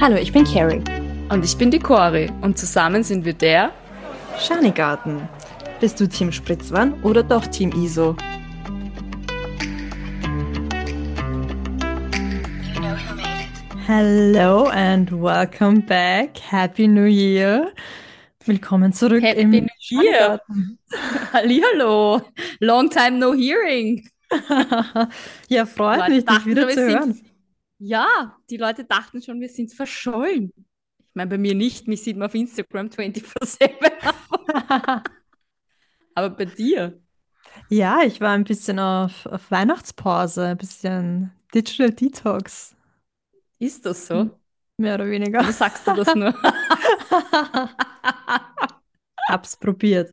Hallo, ich bin Carrie. Und ich bin die Cori und zusammen sind wir der Schanigarten. Bist du Team Spritzwan oder doch Team ISO? Hello and welcome back. Happy New Year. Willkommen zurück Happy im New Year. Hallihallo. Long time no hearing. ja, freut mich, dich wieder zu hören. Ja, die Leute dachten schon, wir sind verschollen. Ich meine, bei mir nicht. Mich sieht man auf Instagram 24-7. Aber bei dir. ja, ich war ein bisschen auf, auf Weihnachtspause, ein bisschen Digital Detox, Ist das so? mehr oder weniger. Oder sagst du das nur? Hab's probiert.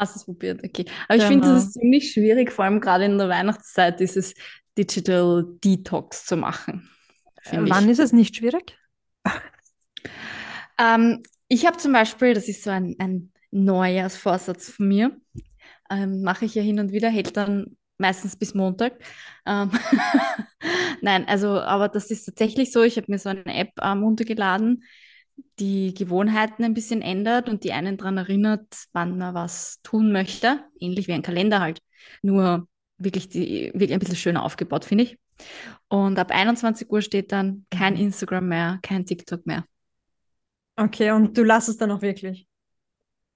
Hast du es probiert? Okay. Aber ich finde, Genau. das ist ziemlich schwierig, vor allem gerade in der Weihnachtszeit, dieses Digital Detox zu machen. finde ich. Wann ist es nicht schwierig? Ähm, ich habe zum Beispiel, das ist so ein, ein Neujahrsvorsatz von mir, ähm, mache ich ja hin und wieder, hält dann meistens bis Montag. Ähm, Nein, also, aber das ist tatsächlich so. Ich habe mir so eine App ähm, runtergeladen, die Gewohnheiten ein bisschen ändert und die einen daran erinnert, wann man was tun möchte. Ähnlich wie ein Kalender halt. Nur wirklich, die, wirklich ein bisschen schöner aufgebaut, finde ich. Und ab 21 Uhr steht dann kein Instagram mehr, kein TikTok mehr. Okay, und du lässt es dann auch wirklich.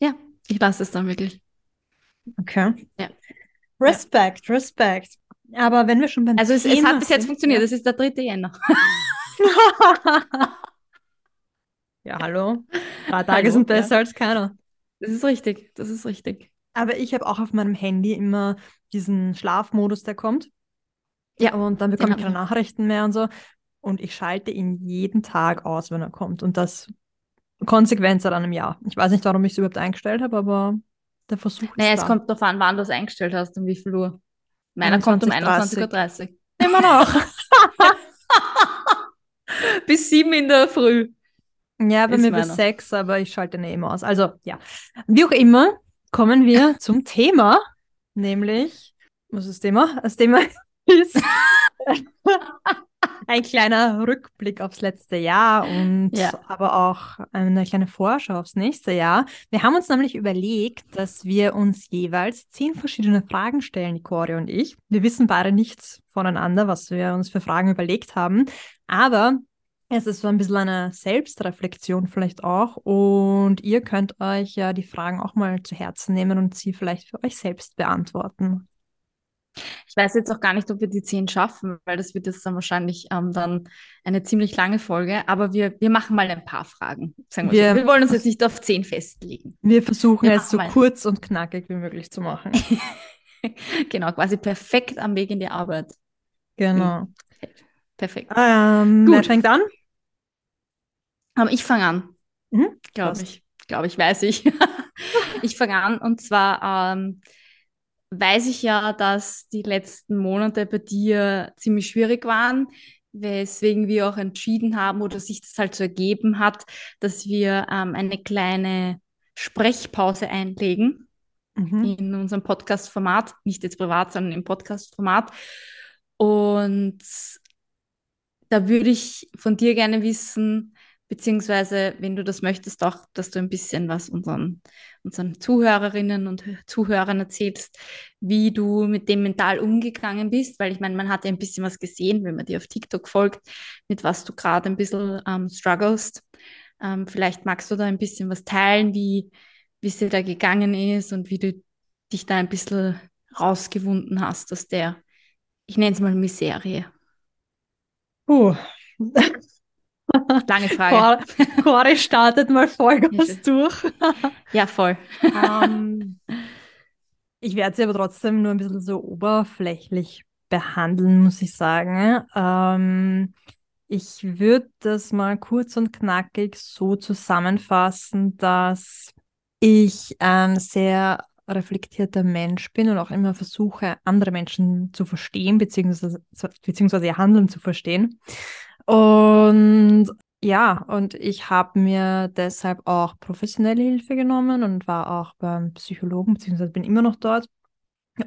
Ja, ich lasse es dann wirklich. Okay. Ja. Respekt, Respekt. Aber wenn wir schon beim Also es, es hat bis jetzt funktioniert. Es ist der 3. Jänner. Ja. ja, hallo. Ein paar Tage Hallo, sind ja. besser als keiner. Das ist richtig. Das ist richtig. Aber ich habe auch auf meinem Handy immer diesen Schlafmodus, der kommt. Ja, Und dann bekomme ich keine ich. Nachrichten mehr und so. Und ich schalte ihn jeden Tag aus, wenn er kommt. Und das konsequent seit einem Jahr. Ich weiß nicht, warum ich es überhaupt eingestellt habe, aber der Versuch ist Naja, es da. kommt darauf an, wann du es eingestellt hast und wie viel Uhr. Meiner kommt um 21:30 21.30 Uhr. Immer noch. Bis 7 in der Früh. Ja, bei Ist mir bis sechs, aber ich schalte ihn eh immer aus. Also, ja. Wie auch immer, kommen wir zum Thema, nämlich, was ist das Thema? Das Thema ist ein kleiner Rückblick aufs letzte Jahr und Ja. aber auch eine kleine Vorschau aufs nächste Jahr. Wir haben uns nämlich überlegt, dass wir uns jeweils zehn verschiedene Fragen stellen, die Cori und ich. Wir wissen beide nichts voneinander, was wir uns für Fragen überlegt haben, aber es ist so ein bisschen eine Selbstreflexion vielleicht auch und ihr könnt euch ja die Fragen auch mal zu Herzen nehmen und sie vielleicht für euch selbst beantworten. Ich weiß jetzt auch gar nicht, ob wir die 10 schaffen, weil das wird jetzt dann wahrscheinlich ähm, dann eine ziemlich lange Folge. Aber wir, wir machen mal ein paar Fragen. Wir, Wir- wir wollen uns jetzt nicht auf 10 festlegen. Wir versuchen Wir es so mal. kurz und knackig wie möglich zu machen. genau, quasi perfekt am Weg in die Arbeit. Genau. Perfekt. Ähm, wer Gut. fängt an? Aber ich fange an. Mhm, Glaube ich. Glaube ich, weiß ich. ich fange an und zwar ähm, weiß ich ja, dass die letzten Monate bei dir ziemlich schwierig waren, weswegen wir auch entschieden haben oder sich das halt so ergeben hat, dass wir ähm, eine kleine Sprechpause einlegen Mhm. in unserem Podcast-Format, nicht jetzt privat, sondern im Podcast-Format. Und da würde ich von dir gerne wissen, beziehungsweise, wenn du das möchtest, auch, dass du ein bisschen was unseren, unseren Zuhörerinnen und Zuhörern erzählst, wie du mit dem mental umgegangen bist, weil ich meine, man hat ja ein bisschen was gesehen, wenn man dir auf TikTok folgt, mit was du gerade ein bisschen ähm, strugglest. Ähm, vielleicht magst du da ein bisschen was teilen, wie wie es dir da gegangen ist und wie du dich da ein bisschen rausgewunden hast aus der, ich nenne es mal Miserie. Puh. Lange Frage. Cor- Cori startet mal Vollgas durch. Ja, voll. Ähm, ich werde sie aber trotzdem nur ein bisschen so oberflächlich behandeln, muss ich sagen. Ähm, ich würde das mal kurz und knackig so zusammenfassen, dass ich ein sehr reflektierter Mensch bin und auch immer versuche, andere Menschen zu verstehen, beziehungsweise, beziehungsweise ihr Handeln zu verstehen. Und ja, und ich habe mir deshalb auch professionelle Hilfe genommen und war auch beim Psychologen, beziehungsweise bin immer noch dort.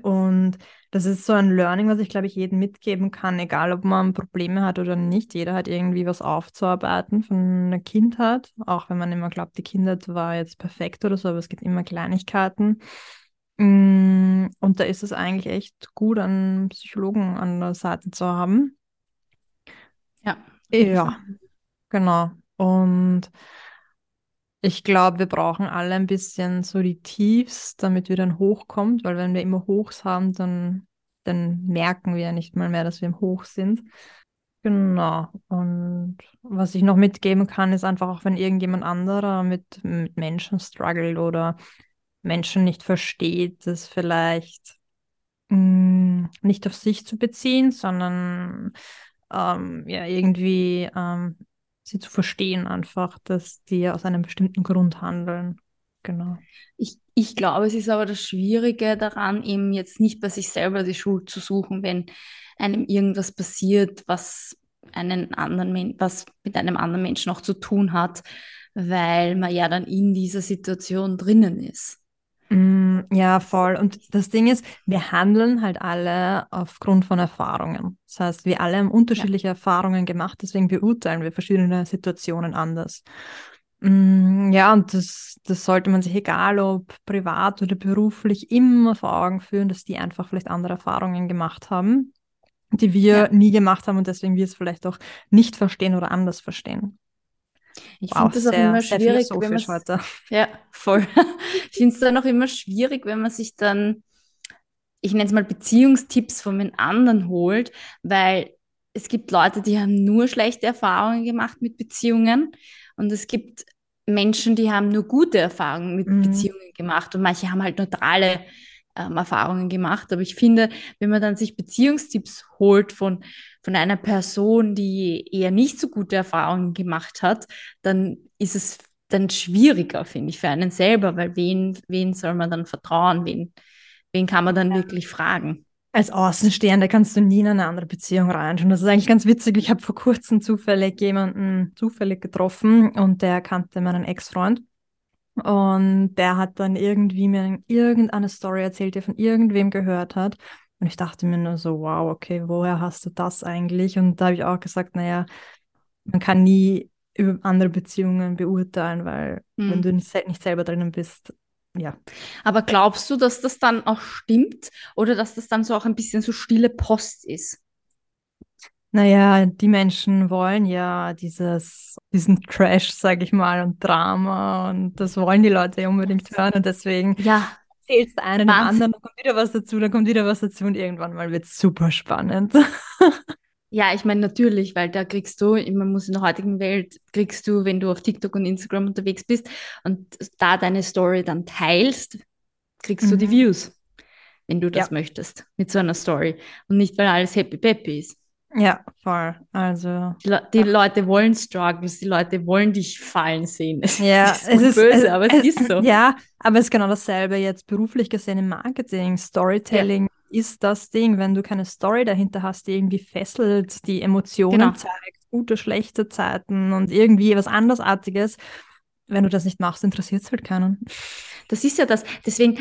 Und das ist so ein Learning, was ich, glaube ich, jedem mitgeben kann, egal ob man Probleme hat oder nicht. Jeder hat irgendwie was aufzuarbeiten von der Kindheit, auch wenn man immer glaubt, die Kindheit war jetzt perfekt oder so, aber es gibt immer Kleinigkeiten. Mm, und da ist es eigentlich echt gut, einen Psychologen an der Seite zu haben. Ja. Ja, genau. Und ich glaube, wir brauchen alle ein bisschen so die Tiefs, damit wir dann hochkommt, weil wenn wir immer Hochs haben, dann, dann merken wir nicht mal mehr, dass wir im Hoch sind. Genau. Und was ich noch mitgeben kann, ist einfach auch, wenn irgendjemand anderer mit, mit Menschen struggelt oder Menschen nicht versteht, das vielleicht mh, mm, nicht auf sich zu beziehen, sondern ähm, ja, irgendwie ähm, sie zu verstehen, einfach, dass die aus einem bestimmten Grund handeln. Genau. Ich, ich glaube, es ist aber das Schwierige daran, eben jetzt nicht bei sich selber die Schuld zu suchen, wenn einem irgendwas passiert, was einen anderen, was mit einem anderen Menschen auch zu tun hat, weil man ja dann in dieser Situation drinnen ist. Mm, ja, voll. Und das Ding ist, wir handeln halt alle aufgrund von Erfahrungen. Das heißt, wir alle haben unterschiedliche ja. Erfahrungen gemacht, deswegen beurteilen wir verschiedene Situationen anders. Mm, ja, und das, das sollte man sich, egal ob privat oder beruflich, immer vor Augen führen, dass die einfach vielleicht andere Erfahrungen gemacht haben, die wir ja. nie gemacht haben und deswegen wir es vielleicht auch nicht verstehen oder anders verstehen. Ich wow, finde das auch immer schwierig, wenn man heute. Ja, voll. ich finde es dann auch immer schwierig, wenn man sich dann, ich nenne es mal Beziehungstipps von den anderen holt, weil es gibt Leute, die haben nur schlechte Erfahrungen gemacht mit Beziehungen und es gibt Menschen, die haben nur gute Erfahrungen mit mhm. Beziehungen gemacht und manche haben halt neutrale ähm, Erfahrungen gemacht. Aber ich finde, wenn man dann sich Beziehungstipps holt von, von einer Person, die eher nicht so gute Erfahrungen gemacht hat, dann ist es dann schwieriger, finde ich, für einen selber, weil wen, wen soll man dann vertrauen? Wen, wen kann man dann ja. wirklich fragen? Als Außenstehender kannst du nie in eine andere Beziehung reinschauen. Das ist eigentlich ganz witzig. Ich habe vor kurzem zufällig jemanden zufällig getroffen und der kannte meinen Ex-Freund. Und der hat dann irgendwie mir irgendeine Story erzählt, die er von irgendwem gehört hat. Und ich dachte mir nur so, wow, okay, woher hast du das eigentlich? Und da habe ich auch gesagt, naja, man kann nie über andere Beziehungen beurteilen, weil mhm. wenn du nicht, nicht selber drinnen bist, ja. Aber glaubst du, dass das dann auch stimmt oder dass das dann so auch ein bisschen so stille Post ist? Naja, die Menschen wollen ja dieses, diesen Trash, sag ich mal, und Drama und das wollen die Leute ja unbedingt hören und deswegen ja. erzählst du einen Wahnsinn. anderen, dann kommt wieder was dazu, dann kommt wieder was dazu und irgendwann mal wird es super spannend. Ja, ich meine natürlich, weil da kriegst du, man muss in der heutigen Welt, kriegst du, wenn du auf TikTok und Instagram unterwegs bist und da deine Story dann teilst, kriegst mhm. du die mhm. Views, wenn du das ja. möchtest, mit so einer Story. Und nicht, weil alles happy peppy ist. Ja, voll. Also. Die, Le die Leute wollen Struggles, die Leute wollen dich fallen sehen. Es ja, ist es ist böse, es, aber es, es, ist so. Ja, aber es ist genau dasselbe jetzt beruflich gesehen im Marketing. Storytelling ja. Ist das Ding, wenn du keine Story dahinter hast, die irgendwie fesselt, die Emotionen genau. zeigt, gute, schlechte Zeiten und irgendwie was andersartiges. Wenn du das nicht machst, interessiert es halt keinen. Das ist ja das. Deswegen,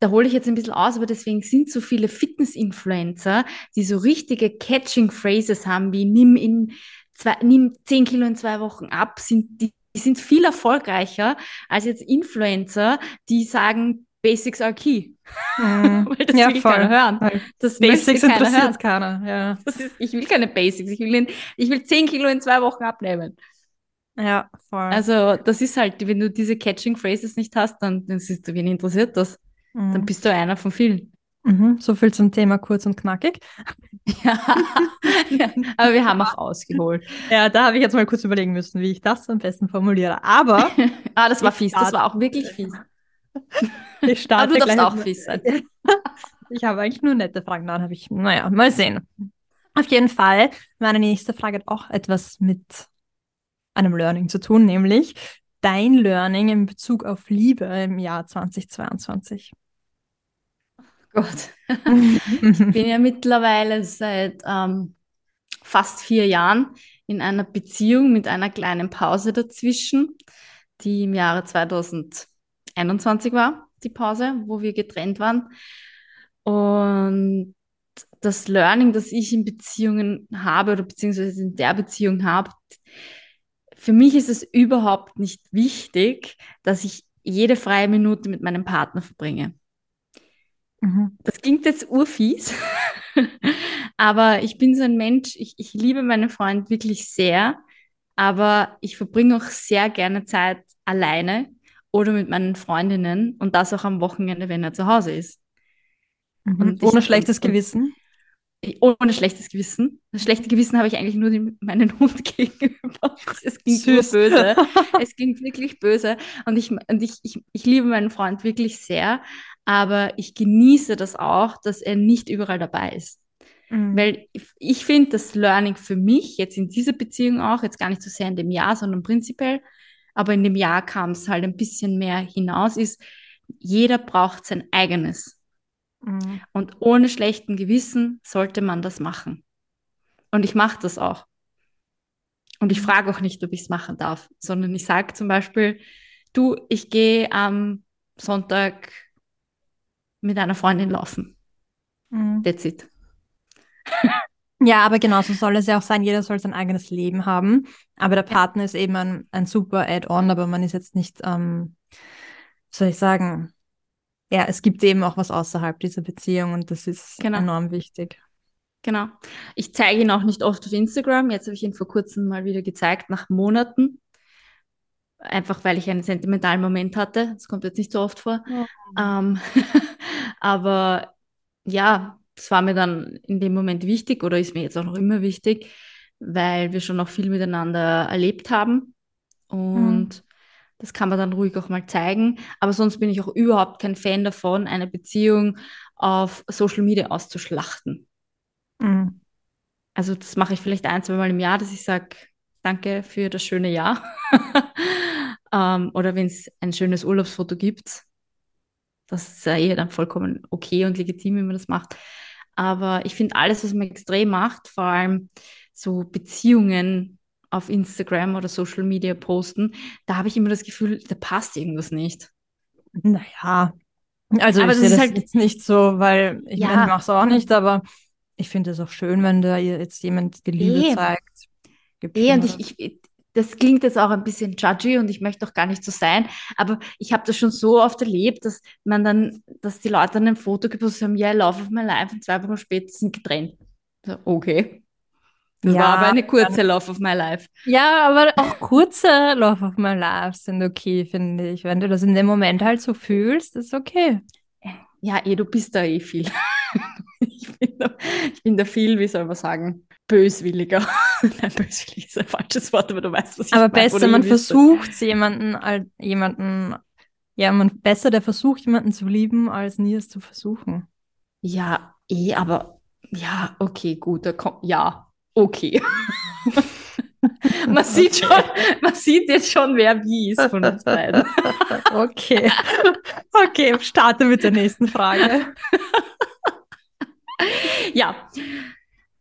da hole ich jetzt ein bisschen aus, aber deswegen sind so viele Fitness-Influencer, die so richtige Catching Phrases haben, wie nimm in zwei, nimm 10 Kilo in zwei Wochen ab, sind die, die sind viel erfolgreicher als jetzt Influencer, die sagen, Basics are key. Mhm. Weil das ja, will voll. keiner hören. Das Basics keiner interessiert hören. keiner. Ja. Ist, ich will keine Basics. Ich will, in, ich will 10 Kilo in zwei Wochen abnehmen. Ja, voll. Also, das ist halt, wenn du diese Catching Phrases nicht hast, dann, dann siehst du, wen interessiert das? Mhm. Dann bist du einer von vielen. Mhm, so viel zum Thema kurz und knackig. ja, aber wir haben auch ausgeholt. Ja, da habe ich jetzt mal kurz überlegen müssen, wie ich das am besten formuliere. Aber. ah, das war fies, das war auch wirklich fies. Ich starte aber du darfst auch fies sein. ich habe eigentlich nur nette Fragen, dann habe ich, naja, mal sehen. Auf jeden Fall, meine nächste Frage hat auch etwas mit einem Learning zu tun, nämlich dein Learning in Bezug auf Liebe im Jahr 2022? Gott, ich bin ja mittlerweile seit ähm, fast vier Jahren in einer Beziehung mit einer kleinen Pause dazwischen, die im Jahre 2021 war, die Pause, wo wir getrennt waren. Und das Learning, das ich in Beziehungen habe oder beziehungsweise in der Beziehung habe, für mich ist es überhaupt nicht wichtig, dass ich jede freie Minute mit meinem Partner verbringe. Mhm. Das klingt jetzt urfies, aber ich bin so ein Mensch, ich, ich liebe meinen Freund wirklich sehr, aber ich verbringe auch sehr gerne Zeit alleine oder mit meinen Freundinnen und das auch am Wochenende, wenn er zu Hause ist. Mhm. Ohne schlechtes Gewissen? Ohne schlechtes Gewissen. Das schlechte Gewissen habe ich eigentlich nur dem, meinen Hund gegenüber. Es ging Süß. böse. es ging wirklich böse. Und, ich, und ich, ich, ich liebe meinen Freund wirklich sehr, aber ich genieße das auch, dass er nicht überall dabei ist. Mhm. Weil ich, ich finde das Learning für mich, jetzt in dieser Beziehung auch, jetzt gar nicht so sehr in dem Jahr, sondern prinzipiell, aber in dem Jahr kam es halt ein bisschen mehr hinaus, ist, jeder braucht sein eigenes. Mhm. Und ohne schlechten Gewissen sollte man das machen. Und ich mache das auch. Und ich frage auch nicht, ob ich es machen darf, sondern ich sage zum Beispiel, du, ich gehe am Sonntag mit einer Freundin laufen. Mhm. That's it. Ja, aber genauso soll es ja auch sein. Jeder soll sein eigenes Leben haben. Aber der Partner ist eben ein, ein super Add-on, aber man ist jetzt nicht, ähm, soll ich sagen, ja, es gibt eben auch was außerhalb dieser Beziehung und das ist genau. enorm wichtig. Genau. Ich zeige ihn auch nicht oft auf Instagram. Jetzt habe ich ihn vor kurzem mal wieder gezeigt, nach Monaten. Einfach weil ich einen sentimentalen Moment hatte. Das kommt jetzt nicht so oft vor. Ja. Ähm, aber ja, das war mir dann in dem Moment wichtig oder ist mir jetzt auch noch immer wichtig, weil wir schon noch viel miteinander erlebt haben. Und mhm. Das kann man dann ruhig auch mal zeigen. Aber sonst bin ich auch überhaupt kein Fan davon, eine Beziehung auf Social Media auszuschlachten. Mhm. Also das mache ich vielleicht ein, zwei Mal im Jahr, dass ich sage, danke für das schöne Jahr. ähm, oder wenn es ein schönes Urlaubsfoto gibt. Das ist ja eh dann vollkommen okay und legitim, wie man das macht. Aber ich finde alles, was man extrem macht, vor allem so Beziehungen auf Instagram oder Social Media posten, da habe ich immer das Gefühl, da passt irgendwas nicht. Naja, also aber ich sehe das halt jetzt nicht so, weil ich, ja. ich mache es auch nicht, aber ich finde es auch schön, wenn da jetzt jemand die Liebe e. zeigt. Gibt e, und ich, ich, das klingt jetzt auch ein bisschen judgy und ich möchte auch gar nicht so sein, aber ich habe das schon so oft erlebt, dass man dann, dass die Leute dann ein Foto gepostet haben, ja, yeah, Love of my life und zwei Wochen später sind getrennt. So, okay. Das ja, war aber eine kurze Love of My Life. Ja, aber auch kurze Love of My Life sind okay, finde ich. Wenn du das in dem Moment halt so fühlst, ist okay. Ja, eh, du bist da eh viel. Bin da, ich bin da viel, wie soll man sagen, böswilliger. Nein, böswillig ist ein falsches Wort, aber du weißt, was ich aber meine. Aber besser, man versucht jemanden, jemanden, ja, man besser der versucht, jemanden zu lieben, als nie es zu versuchen. Ja, eh, aber ja, okay, gut, da kommt, ja, okay. man, sieht schon, man sieht jetzt schon, wer wie ist von uns beiden. okay. Okay, starte mit der nächsten Frage. ja.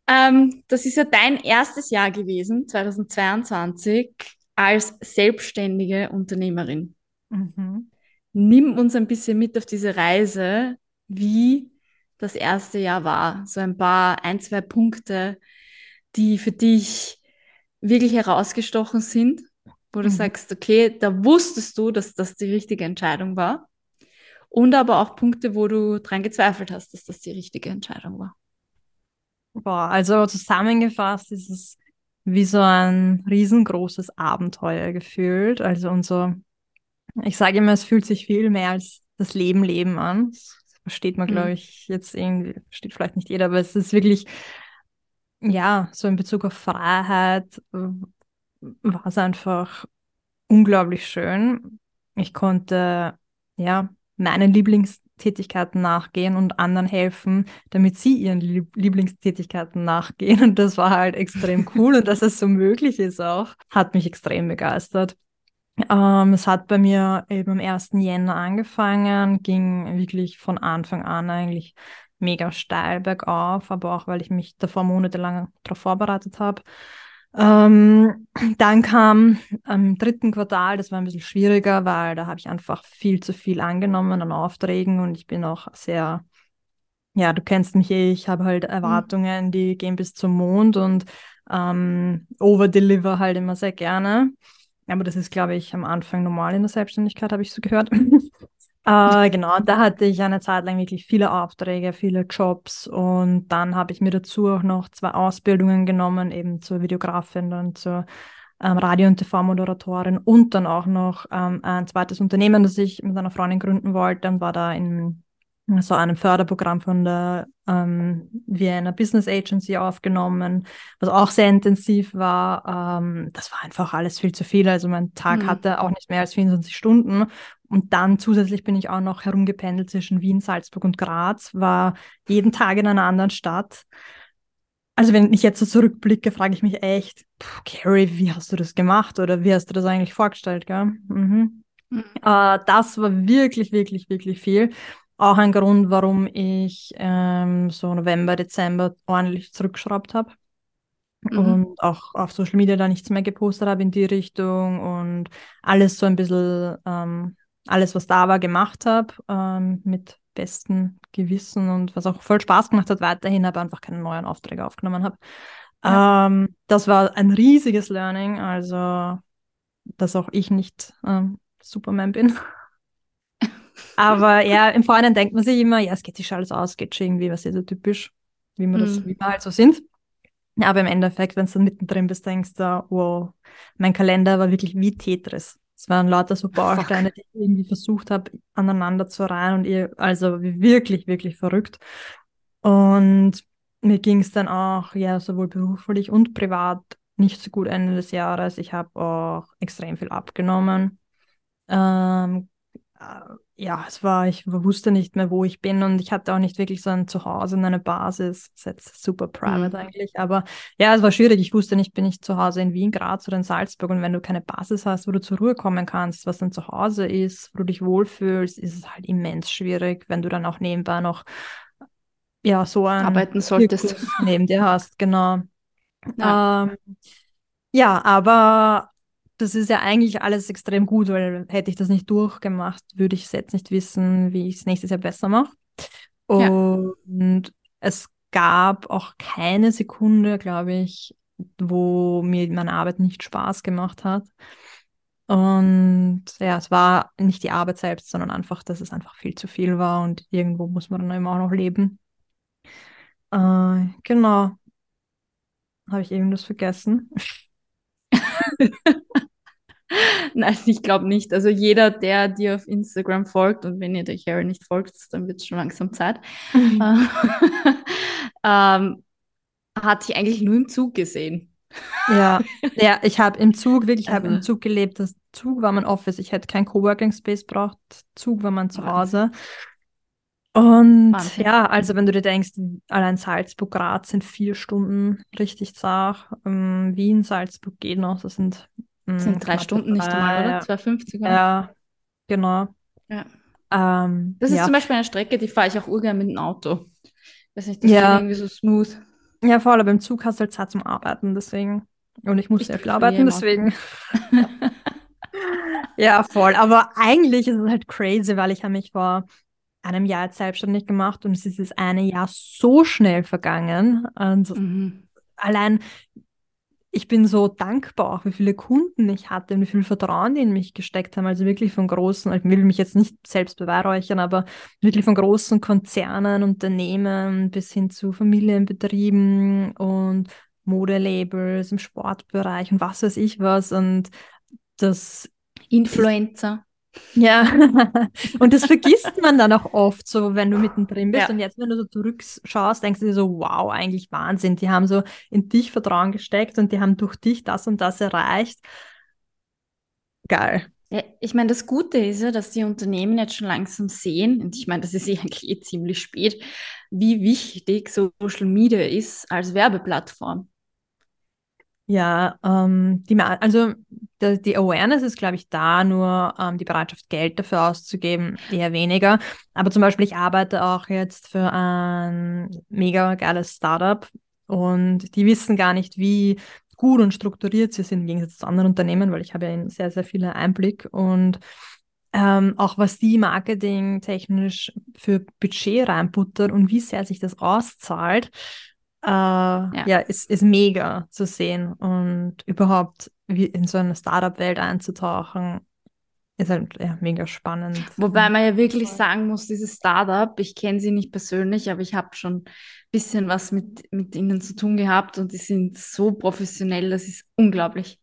Ähm, das ist ja dein erstes Jahr gewesen, 2022, als selbstständige Unternehmerin. Mhm. Nimm uns ein bisschen mit auf diese Reise, wie das erste Jahr war. So ein paar, ein, zwei Punkte, die für dich wirklich herausgestochen sind, wo du mhm. sagst, okay, da wusstest du, dass das die richtige Entscheidung war. Und aber auch Punkte, wo du dran gezweifelt hast, dass das die richtige Entscheidung war. Boah, also zusammengefasst ist es wie so ein riesengroßes Abenteuer gefühlt. Also unser, ich sage immer, es fühlt sich viel mehr als das Leben Leben an. Das versteht man, mhm. glaube ich, jetzt irgendwie, versteht vielleicht nicht jeder, aber es ist wirklich ja, so in Bezug auf Freiheit war es einfach unglaublich schön. Ich konnte ja meinen Lieblingstätigkeiten nachgehen und anderen helfen, damit sie ihren Lieblingstätigkeiten nachgehen. Und das war halt extrem cool und dass es so möglich ist auch, hat mich extrem begeistert. Ähm, es hat bei mir eben am 1. Jänner angefangen, ging wirklich von Anfang an eigentlich mega steil bergauf, aber auch weil ich mich davor monatelang darauf vorbereitet habe. Ähm, dann kam im dritten Quartal, das war ein bisschen schwieriger, weil da habe ich einfach viel zu viel angenommen an Aufträgen und ich bin auch sehr ja, du kennst mich eh, ich habe halt Mhm. Erwartungen, die gehen bis zum Mond und ähm, overdeliver halt immer sehr gerne. Aber das ist, glaube ich, am Anfang normal in der Selbstständigkeit, habe ich so gehört. Äh, genau, da hatte ich eine Zeit lang wirklich viele Aufträge, viele Jobs und dann habe ich mir dazu auch noch zwei Ausbildungen genommen, eben zur Videografin und zur ähm, Radio- und TV-Moderatorin und dann auch noch ähm, ein zweites Unternehmen, das ich mit einer Freundin gründen wollte und war da in so einem Förderprogramm von der ähm, Vienna Business Agency aufgenommen, was auch sehr intensiv war. Ähm, das war einfach alles viel zu viel. Also mein Tag Mhm. hatte auch nicht mehr als 24 Stunden. Und dann zusätzlich bin ich auch noch herumgependelt zwischen Wien, Salzburg und Graz, war jeden Tag in einer anderen Stadt. Also wenn ich jetzt so zurückblicke, frage ich mich echt, Carrie, wie hast du das gemacht oder wie hast du das eigentlich vorgestellt, gell? Mhm. Mhm. Äh, das war wirklich, wirklich, wirklich viel. Auch ein Grund, warum ich ähm, so November, Dezember ordentlich zurückgeschraubt habe Mhm. und auch auf Social Media da nichts mehr gepostet habe in die Richtung und alles so ein bisschen, ähm, alles, was da war, gemacht habe ähm, mit bestem Gewissen und was auch voll Spaß gemacht hat weiterhin, aber einfach keine neuen Aufträge aufgenommen habe. Ja. Ähm, das war ein riesiges Learning, also dass auch ich nicht ähm, Superman bin. Aber ja, im Vorhinein denkt man sich immer, ja, es geht sich schon alles aus, geht schon irgendwie, was ist so typisch, wie wir, das, Mhm. wie wir halt so sind. Aber im Endeffekt, wenn du dann mittendrin bist, denkst du, wow, mein Kalender war wirklich wie Tetris. Es waren lauter so Bausteine, die ich irgendwie versucht habe, aneinander zu reihen und ihr, also wirklich, wirklich verrückt. Und mir ging es dann auch, ja, sowohl beruflich und privat nicht so gut Ende des Jahres. Ich habe auch extrem viel abgenommen. Ähm, äh, ja, es war, ich wusste nicht mehr, wo ich bin und ich hatte auch nicht wirklich so ein Zuhause und eine Basis. Das ist jetzt super private Mhm. eigentlich, aber ja, es war schwierig. Ich wusste nicht, bin ich zu Hause in Wien, Graz oder in Salzburg und wenn du keine Basis hast, wo du zur Ruhe kommen kannst, was dann zu Hause ist, wo du dich wohlfühlst, ist es halt immens schwierig, wenn du dann auch nebenbei noch ja, so ein Arbeiten solltest. Zirkus neben dir hast, genau. Ja. Ähm, ja, aber das ist ja eigentlich alles extrem gut, weil hätte ich das nicht durchgemacht, würde ich es jetzt nicht wissen, wie ich es nächstes Jahr besser mache. Ja. Und es gab auch keine Sekunde, glaube ich, wo mir meine Arbeit nicht Spaß gemacht hat. Und ja, es war nicht die Arbeit selbst, sondern einfach, dass es einfach viel zu viel war und irgendwo muss man dann eben auch noch leben. Äh, genau. Habe ich irgendwas vergessen? Nein, ich glaube nicht. Also jeder, der dir auf Instagram folgt und wenn ihr der Carrie nicht folgt, dann wird es schon langsam Zeit, äh, ähm, hat dich eigentlich nur im Zug gesehen. Ja, ja, ich habe im Zug wirklich, ich habe im Also- Zug gelebt. Das Zug war mein Office. Ich hätte kein Coworking Space braucht. Zug war mein Zuhause. Und Wahnsinn. ja, also wenn du dir denkst, allein Salzburg, Graz sind vier Stunden richtig zart. Ähm, Wien, Salzburg geht noch. Das sind, Das mm, sind drei Stunden nicht einmal, oder? drei. 2,50 oder? Ja, genau. Ja. Ähm, Das ist ja, zum Beispiel eine Strecke, die fahre ich auch urgern mit dem Auto. Weiß nicht, das Ja. geht irgendwie so smooth. ja, vor allem beim Zug hast du halt Zeit zum Arbeiten, deswegen. Und ich muss Ich sehr viel arbeiten, deswegen. Ja, voll. Aber eigentlich ist es halt crazy, weil ich habe mich vor einem Jahr jetzt selbstständig gemacht und es ist das eine Jahr so schnell vergangen. Und Mhm. allein, ich bin so dankbar, auch wie viele Kunden ich hatte und wie viel Vertrauen die in mich gesteckt haben. Also wirklich von großen, ich will mich jetzt nicht selbst beweihräuchern, aber wirklich von großen Konzernen, Unternehmen bis hin zu Familienbetrieben und Modelabels im Sportbereich und was weiß ich was. Und das Influencer. Ja, und das vergisst man dann auch oft so, wenn du mittendrin bist. Ja. Und jetzt, wenn du so zurückschaust, denkst du dir so, wow, eigentlich Wahnsinn. Die haben so in dich Vertrauen gesteckt und die haben durch dich das und das erreicht. Geil. Ja, ich meine, das Gute ist ja, dass die Unternehmen jetzt schon langsam sehen, und ich meine, das ist eigentlich eh ziemlich spät, wie wichtig Social Media ist als Werbeplattform. Ja, ähm, die, also die, Awareness ist, glaube ich, da, nur ähm, die Bereitschaft, Geld dafür auszugeben, eher weniger. Aber zum Beispiel, ich arbeite auch jetzt für ein mega geiles Startup und die wissen gar nicht, wie gut und strukturiert sie sind im Gegensatz zu anderen Unternehmen, weil ich habe ja in sehr, sehr viel Einblick und ähm, auch was die marketingtechnisch für Budget reinbuttern und wie sehr sich das auszahlt, äh, ja, ja ist, ist mega zu sehen. Und überhaupt in so eine Startup-Welt einzutauchen, ist halt ja, mega spannend. Wobei man ja wirklich sagen muss, dieses Startup, ich kenne sie nicht persönlich, aber ich habe schon ein bisschen was mit, mit ihnen zu tun gehabt und die sind so professionell, das ist unglaublich.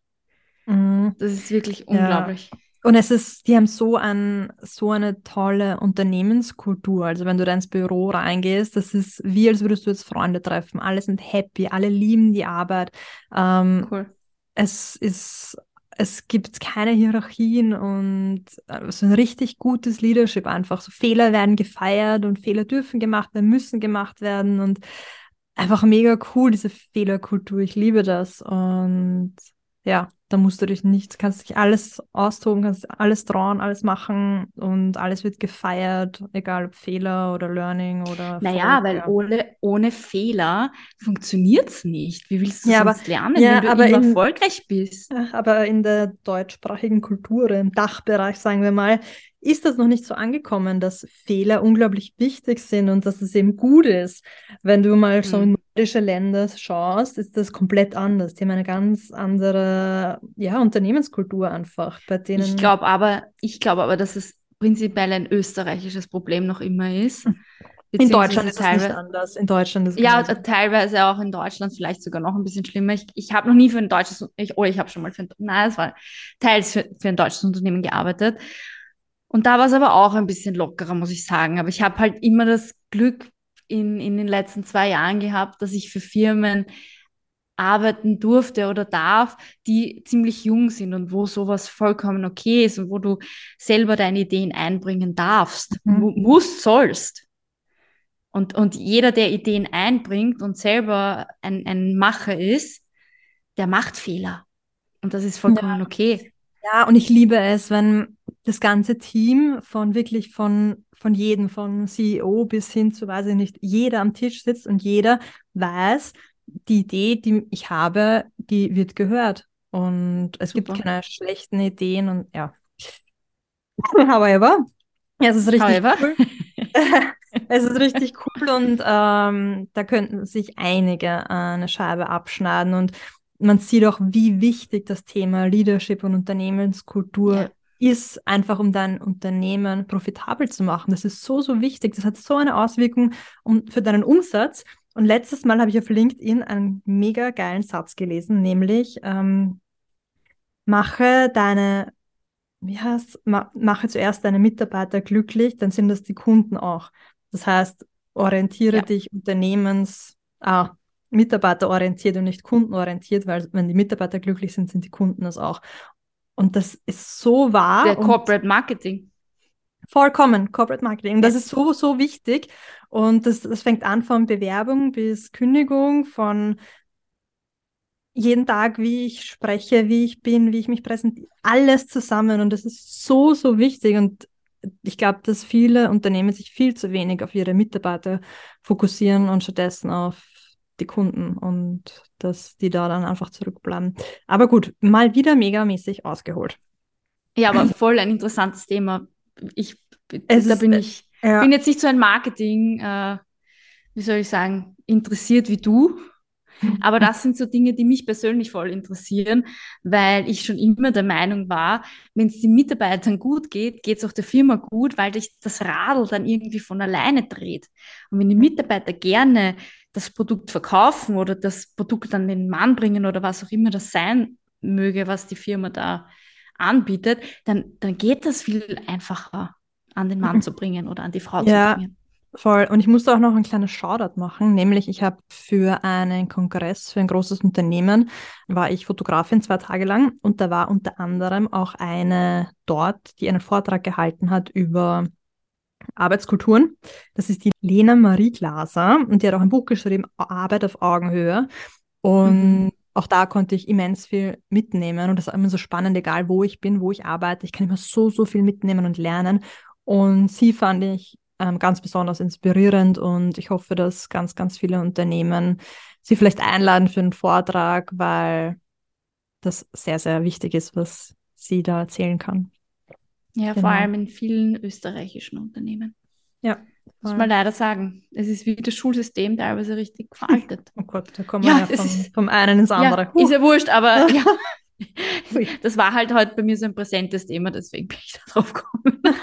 Mhm. Das ist wirklich unglaublich. Ja. Und es ist, die haben so, ein, so eine tolle Unternehmenskultur. Also wenn du da ins Büro reingehst, das ist wie, als würdest du jetzt Freunde treffen. Alle sind happy, alle lieben die Arbeit. Ähm, cool. Es ist, es gibt keine Hierarchien und äh, so ein richtig gutes Leadership einfach. So Fehler werden gefeiert und Fehler dürfen gemacht werden, müssen gemacht werden und einfach mega cool, diese Fehlerkultur. Ich liebe das und ja, da musst du dich nicht, kannst dich alles austoben, kannst alles trauen, alles machen und alles wird gefeiert, egal ob Fehler oder Learning oder. Naja, weil ohne, ohne Fehler funktioniert es nicht. Wie willst du ja, sonst aber, lernen, ja, wenn du aber immer in, erfolgreich bist? Aber in der deutschsprachigen Kultur, im Dachbereich, sagen wir mal, ist das noch nicht so angekommen, dass Fehler unglaublich wichtig sind und dass es eben gut ist. Wenn du mal so in mhm. nordische Länder schaust, ist das komplett anders. Die haben eine ganz andere ja, Unternehmenskultur einfach. Bei denen ich glaube aber, ich glaube aber, dass es prinzipiell ein österreichisches Problem noch immer ist. In Deutschland ist es nicht anders. In Deutschland ist Ja, genauso. teilweise auch in Deutschland vielleicht sogar noch ein bisschen schlimmer. Ich, ich habe noch nie für ein deutsches, ich, oh, ich habe schon mal für ein, nein, es war teils für, für ein deutsches Unternehmen gearbeitet. Und da war es aber auch ein bisschen lockerer, muss ich sagen. Aber ich habe halt immer das Glück in, in den letzten zwei Jahren gehabt, dass ich für Firmen arbeiten durfte oder darf, die ziemlich jung sind und wo sowas vollkommen okay ist und wo du selber deine Ideen einbringen darfst, mhm. musst, sollst. Und, und jeder, der Ideen einbringt und selber ein, ein Macher ist, der macht Fehler. Und das ist vollkommen ja. okay. Ja, und ich liebe es, wenn das ganze Team von wirklich von, von jedem, von CEO bis hin zu, weiß ich nicht, jeder am Tisch sitzt und jeder weiß, die Idee, die ich habe, die wird gehört. Und es Super. gibt keine schlechten Ideen und ja. However, es ist richtig However. cool. es ist richtig cool und ähm, da könnten sich einige eine Scheibe abschneiden und man sieht auch, wie wichtig das Thema Leadership und Unternehmenskultur ja. ist, einfach um dein Unternehmen profitabel zu machen. Das ist so, so wichtig. Das hat so eine Auswirkung um, für deinen Umsatz. Und letztes Mal habe ich auf LinkedIn einen mega geilen Satz gelesen, nämlich ähm, mache deine, wie heißt, ma, mache zuerst deine Mitarbeiter glücklich, dann sind das die Kunden auch. Das heißt, orientiere ja. dich unternehmens, ah, mitarbeiterorientiert und nicht kundenorientiert, weil wenn die Mitarbeiter glücklich sind, sind die Kunden es auch. Und das ist so wahr. Der Corporate Marketing. Vollkommen, Corporate Marketing. Das ist so, so wichtig. Und das, das fängt an von Bewerbung bis Kündigung, von jeden Tag, wie ich spreche, wie ich bin, wie ich mich präsentiere, alles zusammen. Und das ist so, so wichtig. Und ich glaube, dass viele Unternehmen sich viel zu wenig auf ihre Mitarbeiter fokussieren und stattdessen auf die Kunden und dass die da dann einfach zurückbleiben. Aber gut, mal wieder megamäßig ausgeholt. Ja, aber voll ein interessantes Thema. Ich, es da ist, bin ich, ja. bin jetzt nicht so ein Marketing, äh, wie soll ich sagen, interessiert wie du. Aber das sind so Dinge, die mich persönlich voll interessieren, weil ich schon immer der Meinung war, wenn es den Mitarbeitern gut geht, geht es auch der Firma gut, weil sich das Radl dann irgendwie von alleine dreht. Und wenn die Mitarbeiter gerne das Produkt verkaufen oder das Produkt an den Mann bringen oder was auch immer das sein möge, was die Firma da anbietet, dann, dann geht das viel einfacher an den Mann zu bringen oder an die Frau ja, zu bringen. Voll. Und ich musste auch noch ein kleines Shoutout machen, nämlich ich habe für einen Kongress, für ein großes Unternehmen, war ich Fotografin zwei Tage lang und da war unter anderem auch eine dort, die einen Vortrag gehalten hat über Arbeitskulturen. Das ist die Lena Marie Glaser und die hat auch ein Buch geschrieben, Arbeit auf Augenhöhe. Und mhm. Auch da konnte ich immens viel mitnehmen und das ist immer so spannend, egal wo ich bin, wo ich arbeite. Ich kann immer so, so viel mitnehmen und lernen. Und sie fand ich ähm, ganz besonders inspirierend und ich hoffe, dass ganz, ganz viele Unternehmen sie vielleicht einladen für einen Vortrag, weil das sehr, sehr wichtig ist, was sie da erzählen kann. Ja, Genau. vor allem in vielen österreichischen Unternehmen. Ja. Muss man leider sagen. Es ist wie das Schulsystem teilweise richtig veraltet. Oh Gott, da kommen wir Ja, ja, das vom, ist- vom einen ins andere. Ja, ist ja wurscht, aber ja. Das war halt heute bei mir so ein präsentes Thema, deswegen bin ich da drauf gekommen.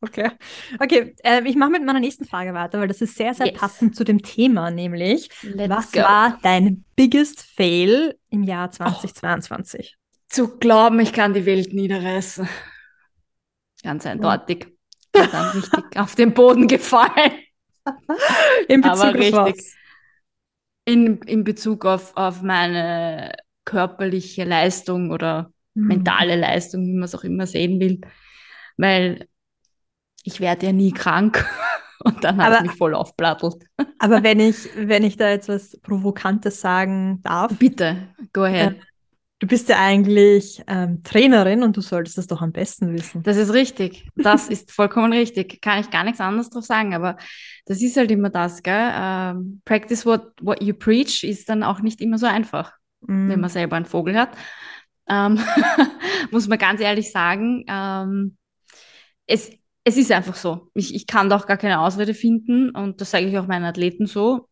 Okay. Okay, äh, ich mache mit meiner nächsten Frage weiter, weil das ist sehr, sehr Yes. passend zu dem Thema, nämlich, Let's was go. war dein biggest fail im Jahr 2022? Zu glauben, ich kann die Welt niederreißen. Ganz eindeutig. Und dann richtig auf den Boden gefallen. In Aber Bezug auf richtig. was? In, in Bezug auf, auf meine körperliche Leistung oder Hm. mentale Leistung, wie man es auch immer sehen will. Weil ich werde ja nie krank. Und dann hat es Aber- mich voll aufplattelt. Aber wenn ich, wenn ich da jetzt was Provokantes sagen darf, Bitte, go ahead. Du bist ja eigentlich ähm, Trainerin und du solltest das doch am besten wissen. Das ist richtig. Das ist vollkommen richtig. Kann ich gar nichts anderes drauf sagen, aber das ist halt immer das, gell? Ähm, practice what, what you preach ist dann auch nicht immer so einfach, Mhm. wenn man selber einen Vogel hat. Ähm, muss man ganz ehrlich sagen. Ähm, es, es ist einfach so. Ich, ich kann da auch gar keine Ausrede finden und das sage ich auch meinen Athleten so.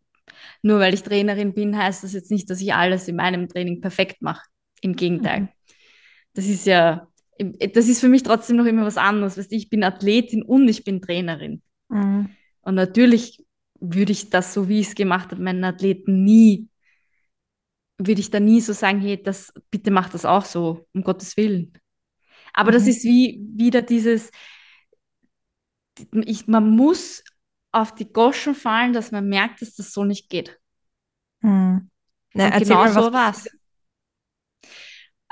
Nur weil ich Trainerin bin, heißt das jetzt nicht, dass ich alles in meinem Training perfekt mache. Im Gegenteil. Mhm. Das ist ja, das ist für mich trotzdem noch immer was anderes. Weißt du, ich bin Athletin und ich bin Trainerin. Mhm. Und natürlich würde ich das, so wie ich es gemacht habe, meinen Athleten nie, würde ich da nie so sagen, hey, das, bitte mach das auch so, um Gottes Willen. Aber das Mhm. ist wie wieder dieses, ich, man muss auf die Goschen fallen, dass man merkt, dass das so nicht geht. Mhm. Na, erzähl genau mal, was so war's.